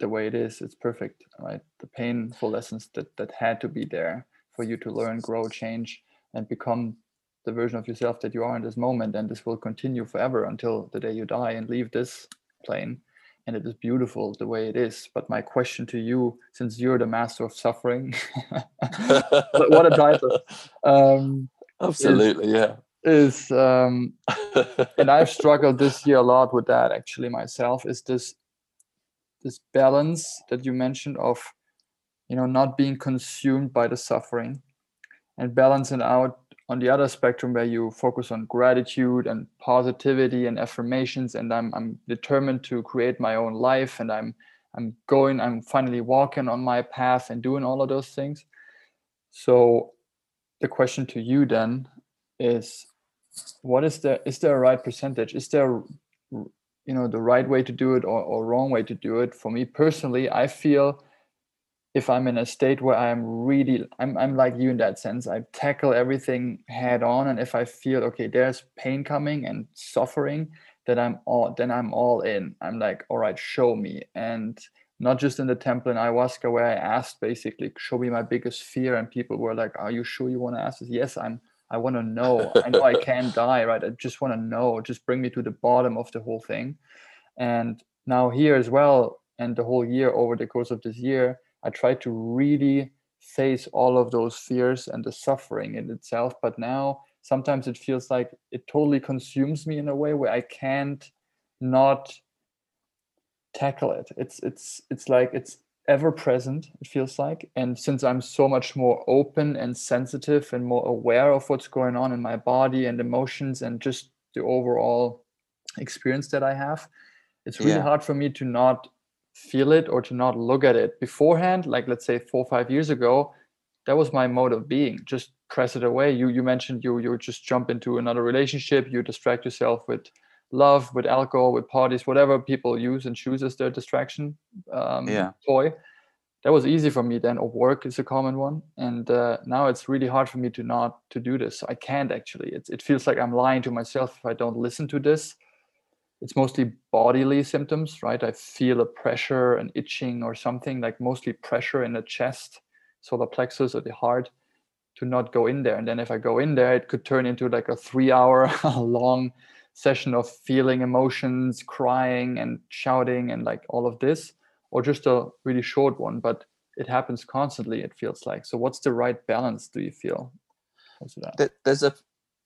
the way it is it's perfect right? The painful lessons that that had to be there for you to learn grow change and become the version of yourself that you are in this moment and this will continue forever until the day you die and leave this plane. And it is beautiful the way it is. But my question to you since you're the master of suffering [laughs] what a title um, [laughs] absolutely is, yeah. is um, [laughs] and i've struggled this year a lot with that actually myself is this this balance that you mentioned of you know not being consumed by the suffering and balance it out on the other spectrum where you focus on gratitude and positivity and affirmations and I'm, I'm determined to create my own life and i'm i'm going i'm finally walking on my path and doing all of those things. So the question to you then is what is the is there a right percentage? Is there you know the right way to do it or, or wrong way to do it for me personally i feel if I'm in a state where I'm really I'm I'm like you in that sense. I tackle everything head on and if I feel okay, there's pain coming and suffering, that I'm all then I'm all in. I'm like, all right, show me. And not just in the temple in ayahuasca where I asked basically, show me my biggest fear, and people were like, Are you sure you want to ask this? Yes, I'm I want to [laughs] know. I know I can die, right? I just want to know. Just bring me to the bottom of the whole thing. And now here as well, and the whole year over the course of this year, I tried to really face all of those fears and the suffering in itself. But now sometimes it feels like it totally consumes me in a way where I can't not tackle it. It's it's it's like it's ever present, it feels like. And since I'm so much more open and sensitive and more aware of what's going on in my body and emotions and just the overall experience that I have, it's really yeah. hard for me to not feel it or to not look at it beforehand like let's say four or five years ago that was my mode of being just press it away you you mentioned you you just jump into another relationship you distract yourself with love with alcohol with parties whatever people use and choose as their distraction um, yeah. toy that was easy for me then or work is a common one and uh, now it's really hard for me to not to do this i can't actually it, it feels like i'm lying to myself if i don't listen to this it's mostly bodily symptoms, right? I feel a pressure, an itching, or something like mostly pressure in the chest, solar plexus, or the heart to not go in there. And then if I go in there, it could turn into like a three hour [laughs] long session of feeling emotions, crying and shouting and like all of this, or just a really short one. But it happens constantly, it feels like. So, what's the right balance, do you feel? There's a,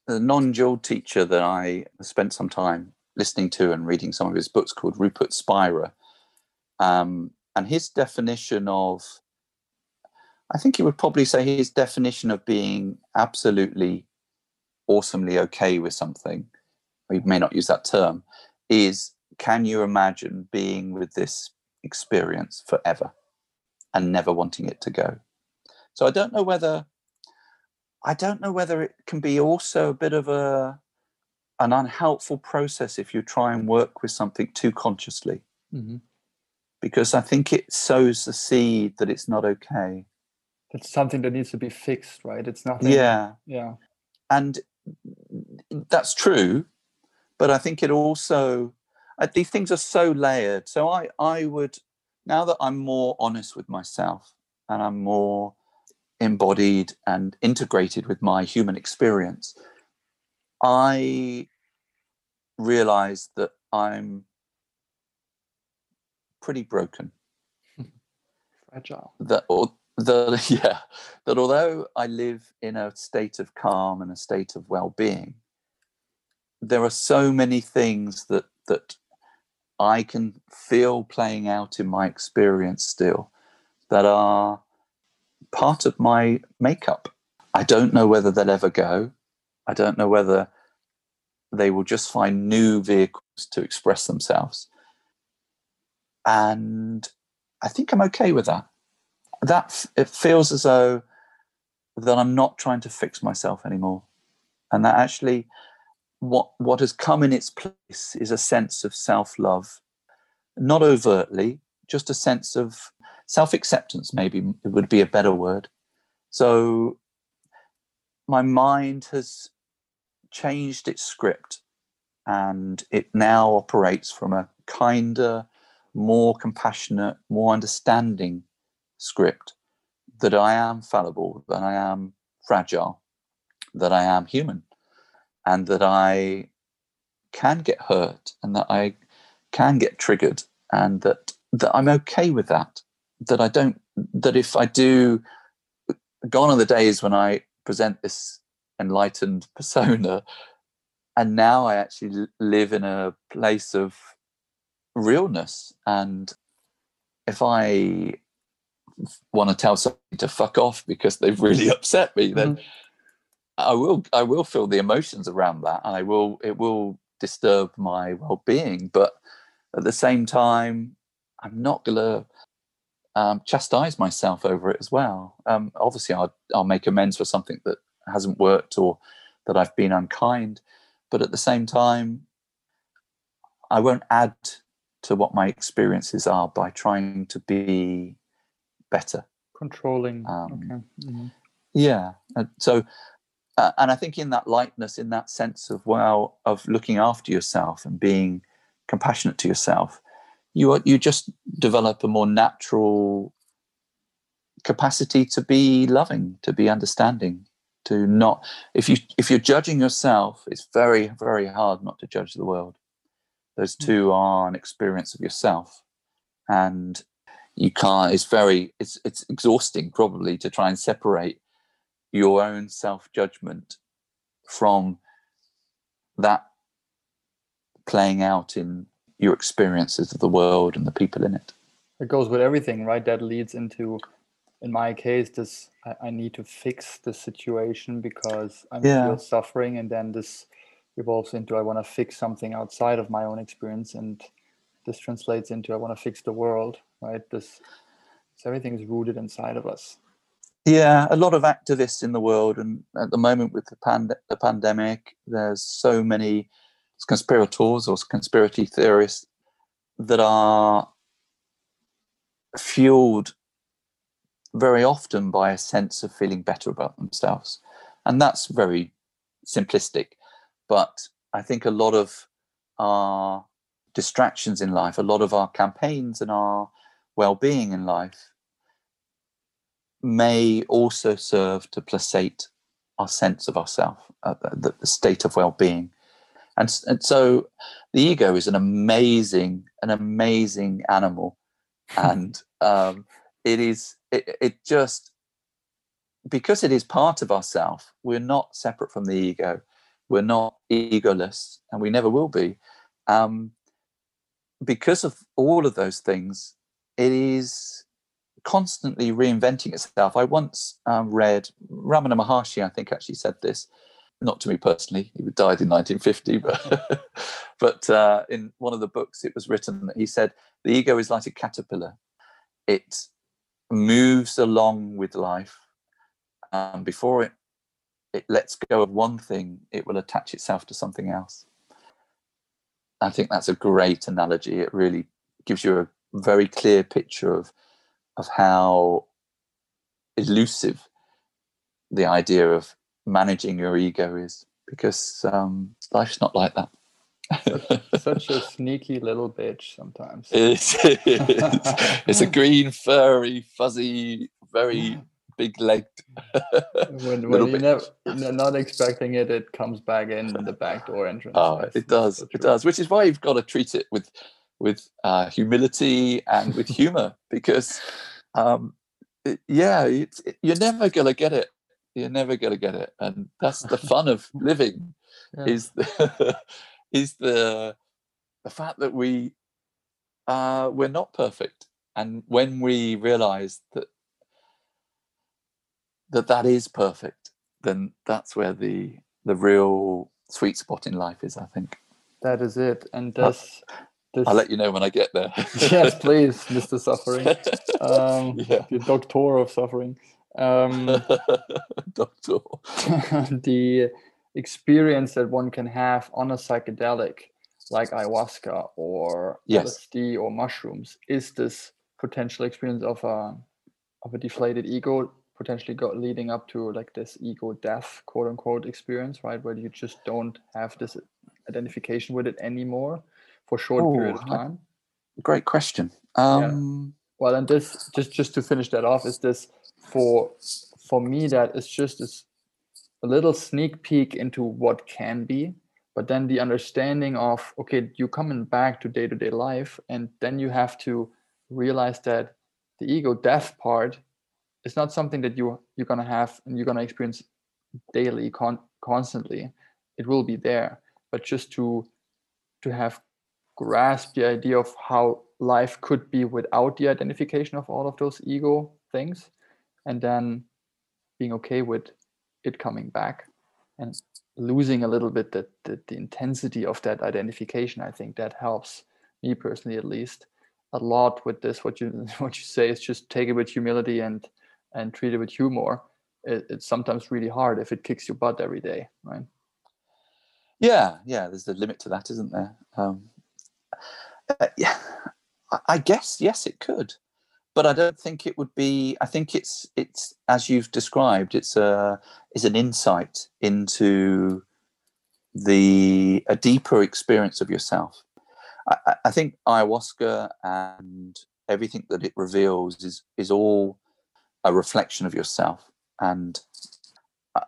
a non dual teacher that I spent some time listening to and reading some of his books called Rupert Spira. Um, and his definition of, I think he would probably say his definition of being absolutely awesomely okay with something, he may not use that term, is can you imagine being with this experience forever and never wanting it to go? So I don't know whether I don't know whether it can be also a bit of a an unhelpful process if you try and work with something too consciously. Mm-hmm. Because I think it sows the seed that it's not okay. It's something that needs to be fixed, right? It's nothing. Yeah. Yeah. And that's true. But I think it also, uh, these things are so layered. So I, I would, now that I'm more honest with myself and I'm more embodied and integrated with my human experience, I realize that I'm pretty broken. [laughs] Fragile. That or that [laughs] yeah, that although I live in a state of calm and a state of well-being, there are so many things that that I can feel playing out in my experience still that are part of my makeup. I don't know whether they'll ever go. I don't know whether they will just find new vehicles to express themselves. And I think I'm okay with that. That it feels as though that I'm not trying to fix myself anymore. And that actually what what has come in its place is a sense of self-love. Not overtly, just a sense of self-acceptance, maybe it would be a better word. So my mind has changed its script and it now operates from a kinder, more compassionate, more understanding script that I am fallible, that I am fragile, that I am human, and that I can get hurt and that I can get triggered and that that I'm okay with that. That I don't that if I do gone are the days when I present this enlightened [laughs] persona and now i actually live in a place of realness and if i want to tell somebody to fuck off because they've really [laughs] upset me then mm-hmm. I will i will feel the emotions around that and i will it will disturb my well-being but at the same time i'm not gonna um, chastise myself over it as well um, obviously I'll, I'll make amends for something that hasn't worked or that I've been unkind. But at the same time, I won't add to what my experiences are by trying to be better controlling um, okay. mm-hmm. yeah and so uh, and i think in that lightness in that sense of well of looking after yourself and being compassionate to yourself you are, you just develop a more natural capacity to be loving to be understanding to not if you if you're judging yourself it's very very hard not to judge the world those hmm. two are an experience of yourself and you can't it's very it's it's exhausting probably to try and separate your own self-judgment from that playing out in your experiences of the world and the people in it? It goes with everything right? That leads into in my case this i, I need to fix the situation because i'm yeah. still suffering and then this evolves into i want to fix something outside of my own experience and this translates into i want to fix the world right? This so everything is rooted inside of us yeah a lot of activists in the world and at the moment with the, pand- the pandemic there's so many conspirators or conspiracy theorists that are fueled very often by a sense of feeling better about themselves. And that's very simplistic but i think a lot of our distractions in life, a lot of our campaigns and our well-being in life may also serve to placate our sense of ourselves, uh, the, the, state of well-being. And, and so the ego is an amazing, an amazing animal. [laughs] And um, it is, it, it just, because it is part of ourself, we're not separate from the ego. We're not egoless, and we never will be. Um, because of all of those things, it is constantly reinventing itself. I once um, read Ramana Maharshi, I think, actually said this, not to me personally. He died in 1950, [laughs] but but uh, in one of the books, it was written that he said the ego is like a caterpillar. It moves along with life. Um, before it it lets go of one thing, it will attach itself to something else. I think that's a great analogy. It really gives you a very clear picture of of how elusive the idea of managing your ego is, because um, life's not like that. Such a [laughs] sneaky little bitch sometimes. It's, [laughs] it's, it's a green, furry, fuzzy, very big legged. when when [laughs] you're never, not expecting it, it comes back in the back door entrance. Oh, That's it does. It does. Which is why you've got to treat it with with uh, humility and with [laughs] humor because, um, it, yeah, it, you're never gonna get it. You're never gonna get it, and that's the [laughs] fun of living. Yeah. Is the [laughs] is the the fact that we uh, we're not perfect, and when we realize that that that is perfect, then that's where the the real sweet spot in life is. I think that is it. And this, this... I'll let you know when I get there. [laughs] yes, [laughs] please, Mister Suffering, um, [laughs] yeah. the doctor of suffering. Um, doctor. the experience that one can have on a psychedelic like ayahuasca or yes. LSD or mushrooms is this potential experience of a of a deflated ego potentially got leading up to like this ego death quote unquote experience right where you just don't have this identification with it anymore for short Ooh, period of time. Great question. Um yeah. well and this just just to finish that off is this for for me that is just this a little sneak peek into what can be but then the understanding of okay you coming back to day-to-day life and then you have to realize that the ego death part it's not something that you you're gonna have and you're gonna experience daily con- constantly. It will be there but just to to have grasped the idea of how life could be without the identification of all of those ego things and then being okay with it coming back and losing a little bit the, the, the intensity of that identification i think that helps me personally at least a lot with this what you [laughs] what you say is just take it with humility and and treat it with humor, it, it's sometimes really hard if it kicks your butt every day, right? Yeah, yeah. There's a limit to that, isn't there? Um, uh, yeah, I guess yes, it could. but I don't think it would be. I think it's it's as you've described. It's a is an insight into the a deeper experience of yourself. I, I think ayahuasca and everything that it reveals is is all a reflection of yourself. And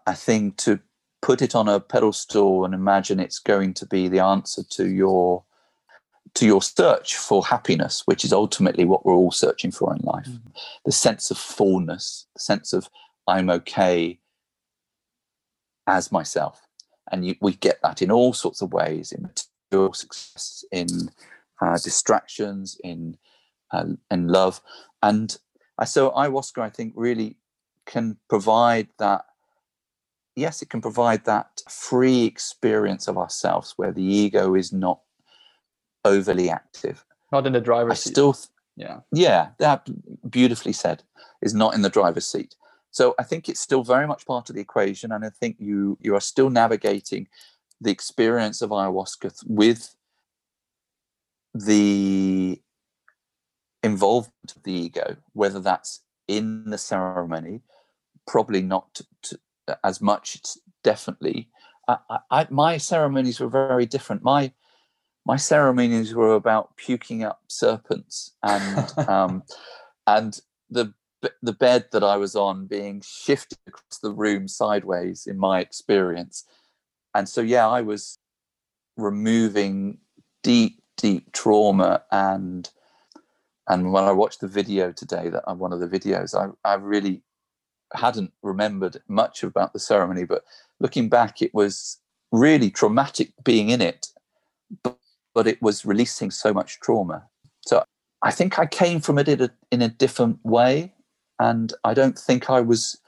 I think to put it on a pedestal and imagine it's going to be the answer to your to your search for happiness, which is ultimately what we're all searching for in life. Mm. The sense of fullness, the sense of I'm okay as myself. And you, we get that in all sorts of ways in material success, in uh, distractions, in uh, in love. And I so ayahuasca, I think, really can provide that. Yes, it can provide that free experience of ourselves where the ego is not overly active. Not in the driver's I still, seat. Yeah. Yeah, that beautifully said is not in the driver's seat. So I think it's still very much part of the equation, and I think you you are still navigating the experience of ayahuasca with the involvement of the ego, whether that's in the ceremony, probably not to, as much, It's definitely. I, I, my ceremonies were very different. My my ceremonies were about puking up serpents and [laughs] um, and the the bed that I was on being shifted across the room sideways in my experience. And so yeah, I was removing deep, deep trauma and and when I watched the video today, that uh, one of the videos, I, I really hadn't remembered much about the ceremony, but looking back, it was really traumatic being in it, but, but it was releasing so much trauma. So I think I came from it in a, in a different way. And I don't think I was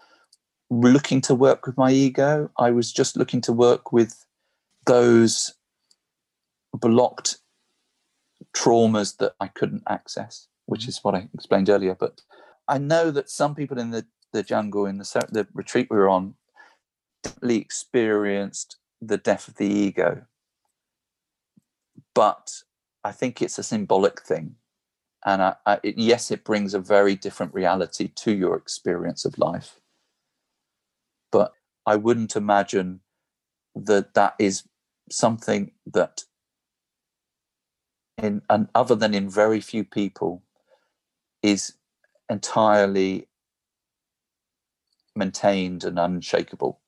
looking to work with my ego. I was just looking to work with those blocked traumas that I couldn't access, which mm-hmm. is what I explained earlier. But I know that some people in the, the jungle, in the, the retreat we were on, definitely experienced the death of the ego. But I think it's a symbolic thing. And I, I, it, yes, it brings a very different reality to your experience of life. But I wouldn't imagine that that is something that in and other than in very few people is entirely maintained and unshakable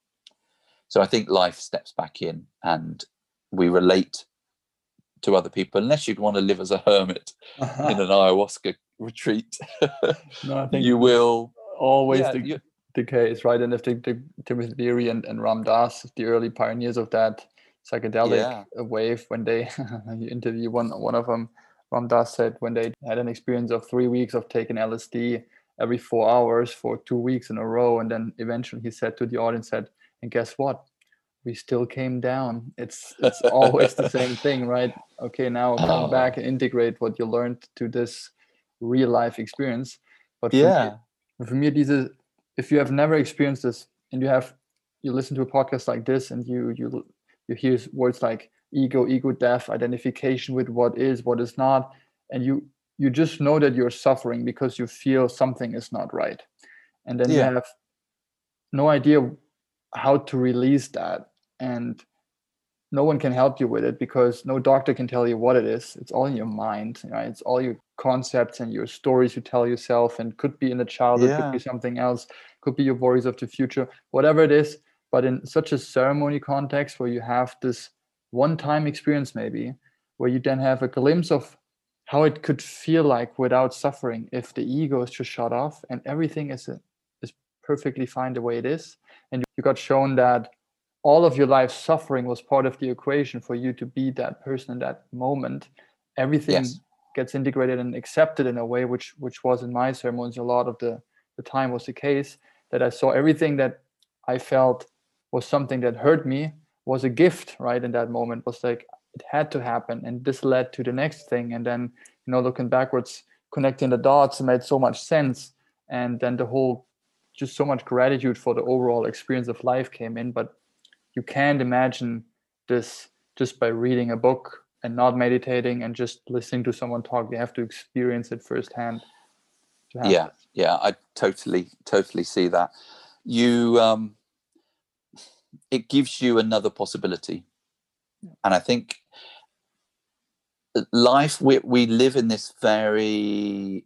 so i think life steps back in and we relate to other people unless you'd want to live as a hermit in an [laughs] ayahuasca retreat [laughs] no, I think you will always yeah, the, the case right and if the, the timothy leary and, and ram dass the early pioneers of that psychedelic yeah. wave when they [laughs] interview one one of them Ram Dass said when they had an experience of three weeks of taking LSD every four hours for two weeks in a row, and then eventually he said to the audience, "said And guess what? We still came down. It's it's always the same [laughs] thing, right? Okay, now come oh. back and integrate what you learned to this real life experience. But yeah, for me, for me, these is if you have never experienced this and you have you listen to a podcast like this and you you you hear words like ego ego death identification with what is what is not and you you just know that you're suffering because you feel something is not right and then yeah. you have no idea how to release that and no one can help you with it because no doctor can tell you what it is. It's all in your mind right it's all your concepts and your stories you tell yourself and could be in the childhood yeah. could be something else could be your worries of the future whatever it is. But in such a ceremony context where you have this one time experience maybe where you then have a glimpse of how it could feel like without suffering if the ego is just shut off and everything is is perfectly fine the way it is. And you got shown that all of your life suffering was part of the equation for you to be that person in that moment everything yes. gets integrated and accepted in a way which which was in my ceremonies a lot of the the time was the case that i saw everything that i felt was something that hurt me was a gift right in that moment was like it had to happen and this led to the next thing and then you know looking backwards connecting the dots made so much sense and then the whole just so much gratitude for the overall experience of life came in but you can't imagine this just by reading a book and not meditating and just listening to someone talk. You have to experience it firsthand yeah this. yeah i totally totally see that. You um it gives you another possibility. And i think life we, we live in this very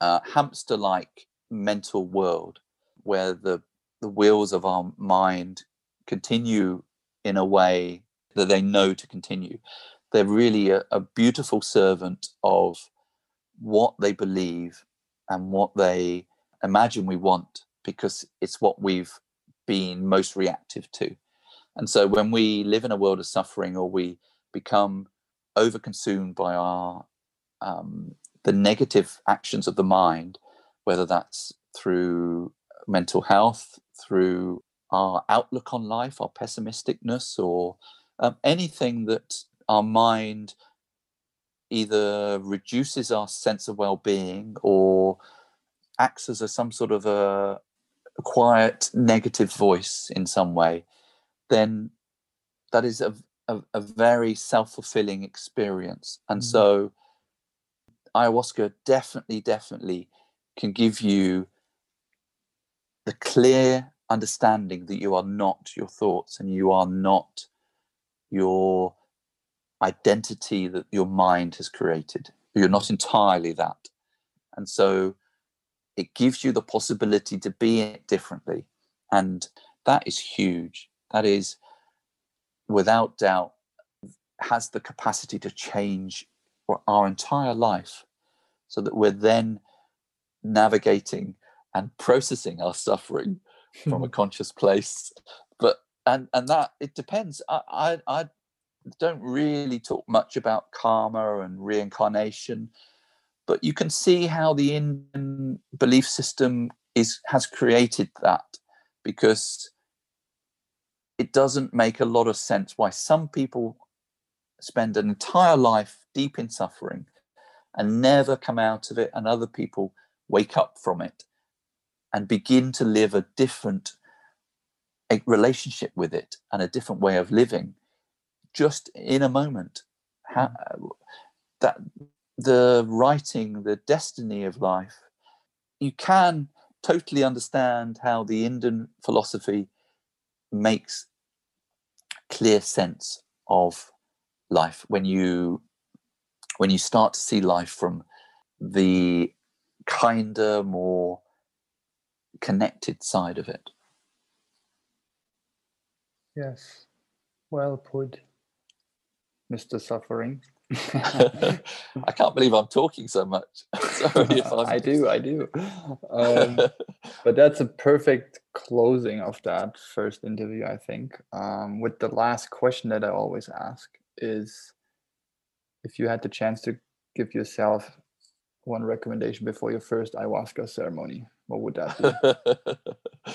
uh, hamster like mental world where the the wheels of our mind continue in a way that they know to continue they're really a, a beautiful servant of what they believe and what they imagine we want because it's what we've been most reactive to. And so when we live in a world of suffering or we become overconsumed by our um, the negative actions of the mind, whether that's through mental health, through our outlook on life, our pessimisticness, or um, anything that our mind either reduces our sense of well-being or acts as a, some sort of a, quiet negative voice in some way, then that is a, a, a very self-fulfilling experience. And mm-hmm. so ayahuasca definitely, definitely can give you the clear understanding that you are not your thoughts and you are not your identity that your mind has created. You're not entirely that. And so it gives you the possibility to be it differently. And that is huge. That is, without doubt, has the capacity to change our entire life so that we're then navigating and processing our suffering from a [laughs] conscious place. But and and that it depends. I, I i don't really talk much about karma and reincarnation, but you can see how the Indian belief system is has created that because it doesn't make a lot of sense why some people spend an entire life deep in suffering and never come out of it and other people wake up from it and begin to live a different relationship with it and a different way of living just in a moment. How, mm. that the writing, the destiny of life, you can totally understand how the Indian philosophy makes clear sense of life when you when you start to see life from the kinder, more connected side of it. Yes, well put. Mr. Suffering. [laughs] [laughs] I can't believe I'm talking so much. [laughs] Sorry if I'm... I do, I do. Um, but that's a perfect closing of that first interview, I think. Um, with the last question that I always ask is if you had the chance to give yourself one recommendation before your first ayahuasca ceremony, what would that be? [laughs]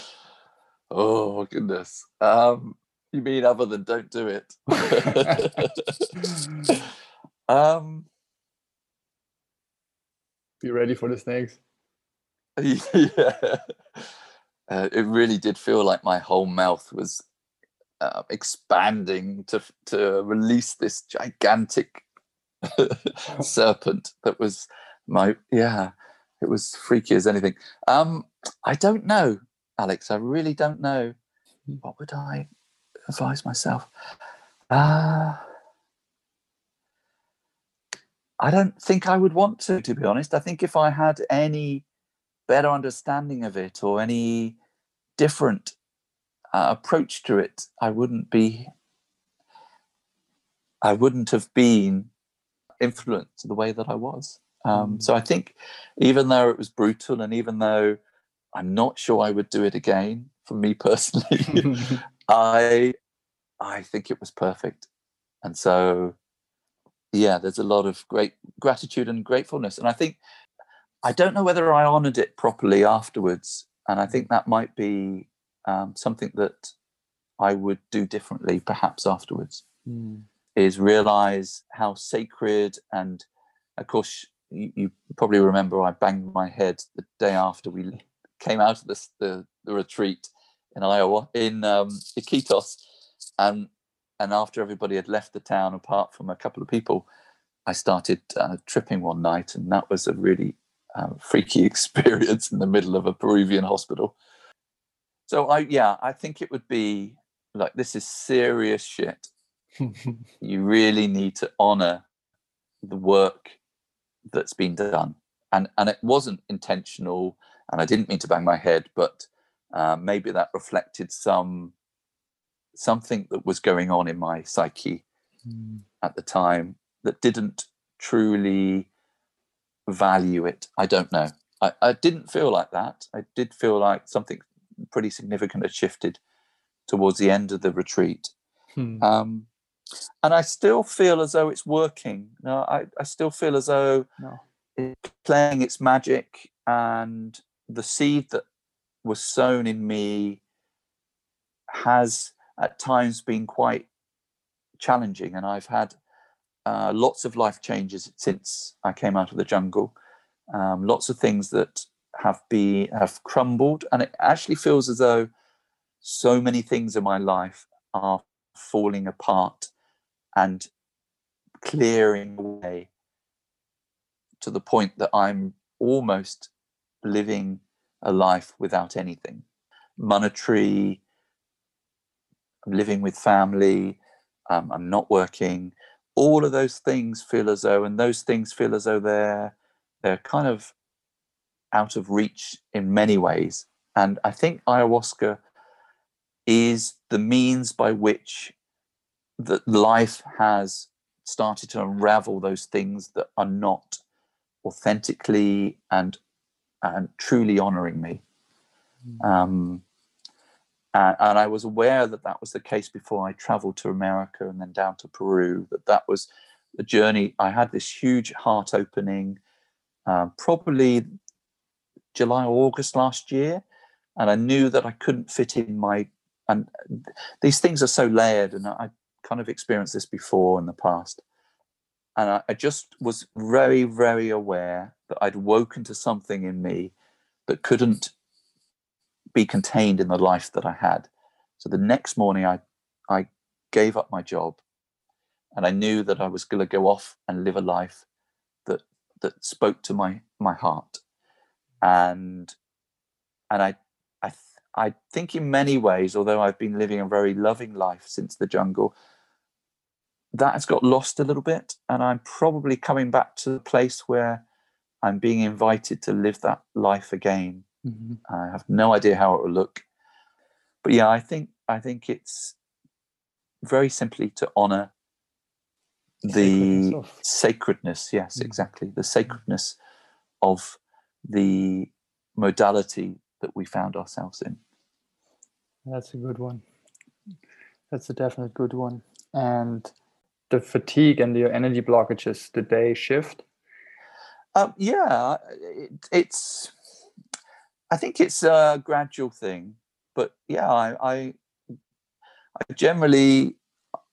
oh goodness. Um, you mean other than don't do it? [laughs] [laughs] um, Be ready for the snakes. Yeah. Uh, it really did feel like my whole mouth was uh, expanding to to release this gigantic serpent that was my yeah it was freaky as anything um i don't know alex i really don't know what would i advise myself? Uh, I don't think I would want to, to be honest. I think if I had any better understanding of it or any different uh, approach to it, I wouldn't be. I wouldn't have been influenced the way that I was. Um, mm. So I think, even though it was brutal, and even though I'm not sure I would do it again, for me [laughs] personally, [laughs] I I think it was perfect. And so yeah, there's a lot of great gratitude and gratefulness. And I think I don't know whether I honored it properly afterwards. And I think that might be um, something that I would do differently perhaps afterwards. Mm. Is realize how sacred and of course you, you, probably remember I banged my head the day after we came out of this the, the retreat in Iowa in um, Iquitos, and and after everybody had left the town, apart from a couple of people, I started uh, tripping one night, and that was a really um, freaky [laughs] experience in the middle of a Peruvian hospital. So I yeah, I think it would be like this is serious shit. [laughs] you really need to honor the work that's been done. And and it wasn't intentional and I didn't mean to bang my head, but uh, maybe that reflected some something that was going on in my psyche mm. at the time that didn't truly value it. I don't know. I, I didn't feel like that. I did feel like something pretty significant had shifted towards the end of the retreat. Hmm. Um, and I still feel as though it's working. No, I, I still feel as though no. it's playing its magic and the seed that was sown in me has at times been quite challenging and I've had uh, lots of life changes since I came out of the jungle. Um, lots of things that have been have crumbled, and it actually feels as though so many things in my life are falling apart and clearing away to the point that I'm almost living a life without anything monetary. I'm living with family. Um, I'm not working all of those things feel as though, and those things feel as though they're they're kind of out of reach in many ways. And I think ayahuasca is the means by which that life has started to unravel those things that are not authentically and and truly honoring me. Mm. Um, and, and I was aware that that was the case before I traveled to America and then down to Peru. That that was the journey. I had this huge heart opening, uh, probably July or August last year, and I knew that I couldn't fit in my. And these things are so layered, and I kind of experienced this before in the past. And I, I just was very, very aware that I'd woken to something in me that couldn't be contained in the life that I had. So the next morning, I I gave up my job, and I knew that I was going to go off and live a life that that spoke to my my heart, and and I I I think in many ways, although I've been living a very loving life since the jungle, that has got lost a little bit, and I'm probably coming back to the place where I'm being invited to live that life again Mm-hmm. I have no idea how it will look, but yeah, I think I think it's very simply to honor the sacredness, sacredness yes, mm-hmm. exactly, the sacredness of the modality that we found ourselves in. That's a good one. That's a definite good one. And the fatigue and your energy blockages, did they shift? Um, yeah, it, it's I think it's a gradual thing, but yeah, I, I, I generally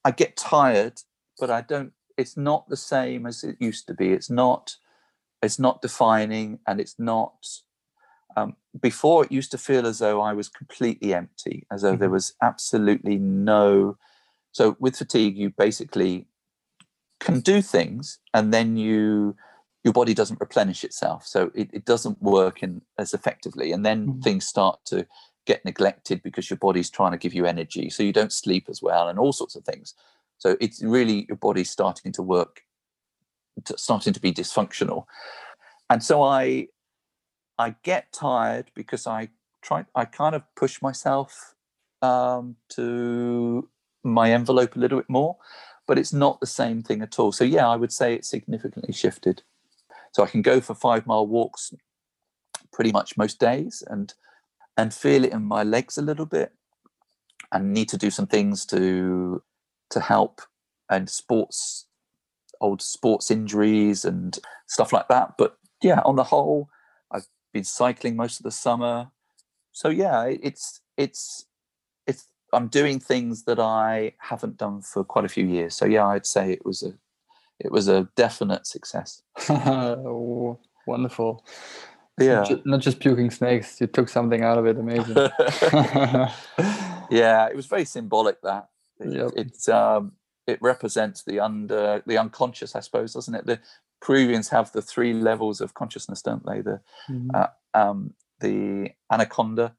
I get tired, but I don't. It's not the same as it used to be. It's not. It's not defining, and it's not. Um, before, it used to feel as though I was completely empty, as though mm-hmm. there was absolutely no. So with fatigue, you basically can do things, and then you your body doesn't replenish itself. So it, it doesn't work in as effectively. And then mm-hmm. things start to get neglected because your body's trying to give you energy. So you don't sleep as well and all sorts of things. So it's really your body starting to work to, starting to be dysfunctional. And so i i get tired because i try i kind of push myself um, to my envelope a little bit more but it's not the same thing at all. So yeah i would say it's significantly shifted. So I can go for five mile walks pretty much most days and and feel it in my legs a little bit. And need to do some things to to help and sports old sports injuries and stuff like that. But yeah on the whole i've been cycling most of the summer. So yeah it's it's i'm doing things that i haven't done for quite a few years so yeah i'd say it was a it was a definite success. oh, [laughs] wonderful. Yeah. Not just, not just puking snakes, you took something out of it. Amazing. [laughs] yeah, it was very symbolic that. It, yep. it, um, it represents the under the unconscious, I suppose, doesn't it? The Peruvians have the three levels of consciousness, don't they? The mm-hmm. uh, um, the anaconda.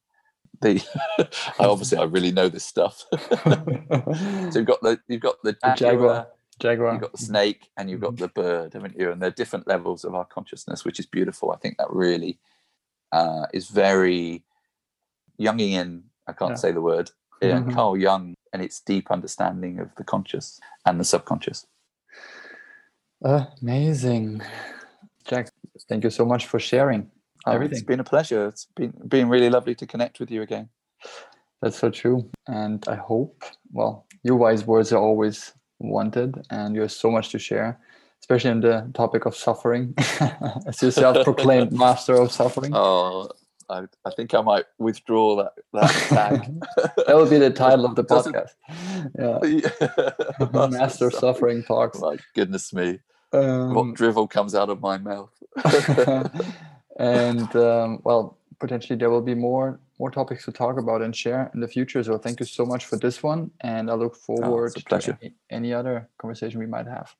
The [laughs] I obviously I really know this stuff. [laughs] so you've got the you've got the, jaguar, jaguar. You've got the snake, and you've got mm-hmm. the bird, haven't you? And they're different levels of our consciousness, which is beautiful. I think that really uh, is very Jungian. I can't yeah. say the word. Yeah, mm-hmm. Carl Jung and its deep understanding of the conscious and the subconscious. Amazing. Jack, thank you so much for sharing oh, everything. It's been a pleasure. It's been been really lovely to connect with you again. That's so true. And I hope, well, your wise words are always wanted and you have so much to share, especially on the topic of suffering, [laughs] as you self-proclaimed [laughs] master of suffering. Oh, I, I think I might withdraw that that [laughs] tag. that would be the title of the podcast. Yeah, Master Suffering Talks. My goodness me, um, what drivel comes out of my mouth? And um, well, potentially there will be more more topics to talk about and share in the future. So thank you so much for this one, and I look oh, forward oh, to any, any other conversation we might have.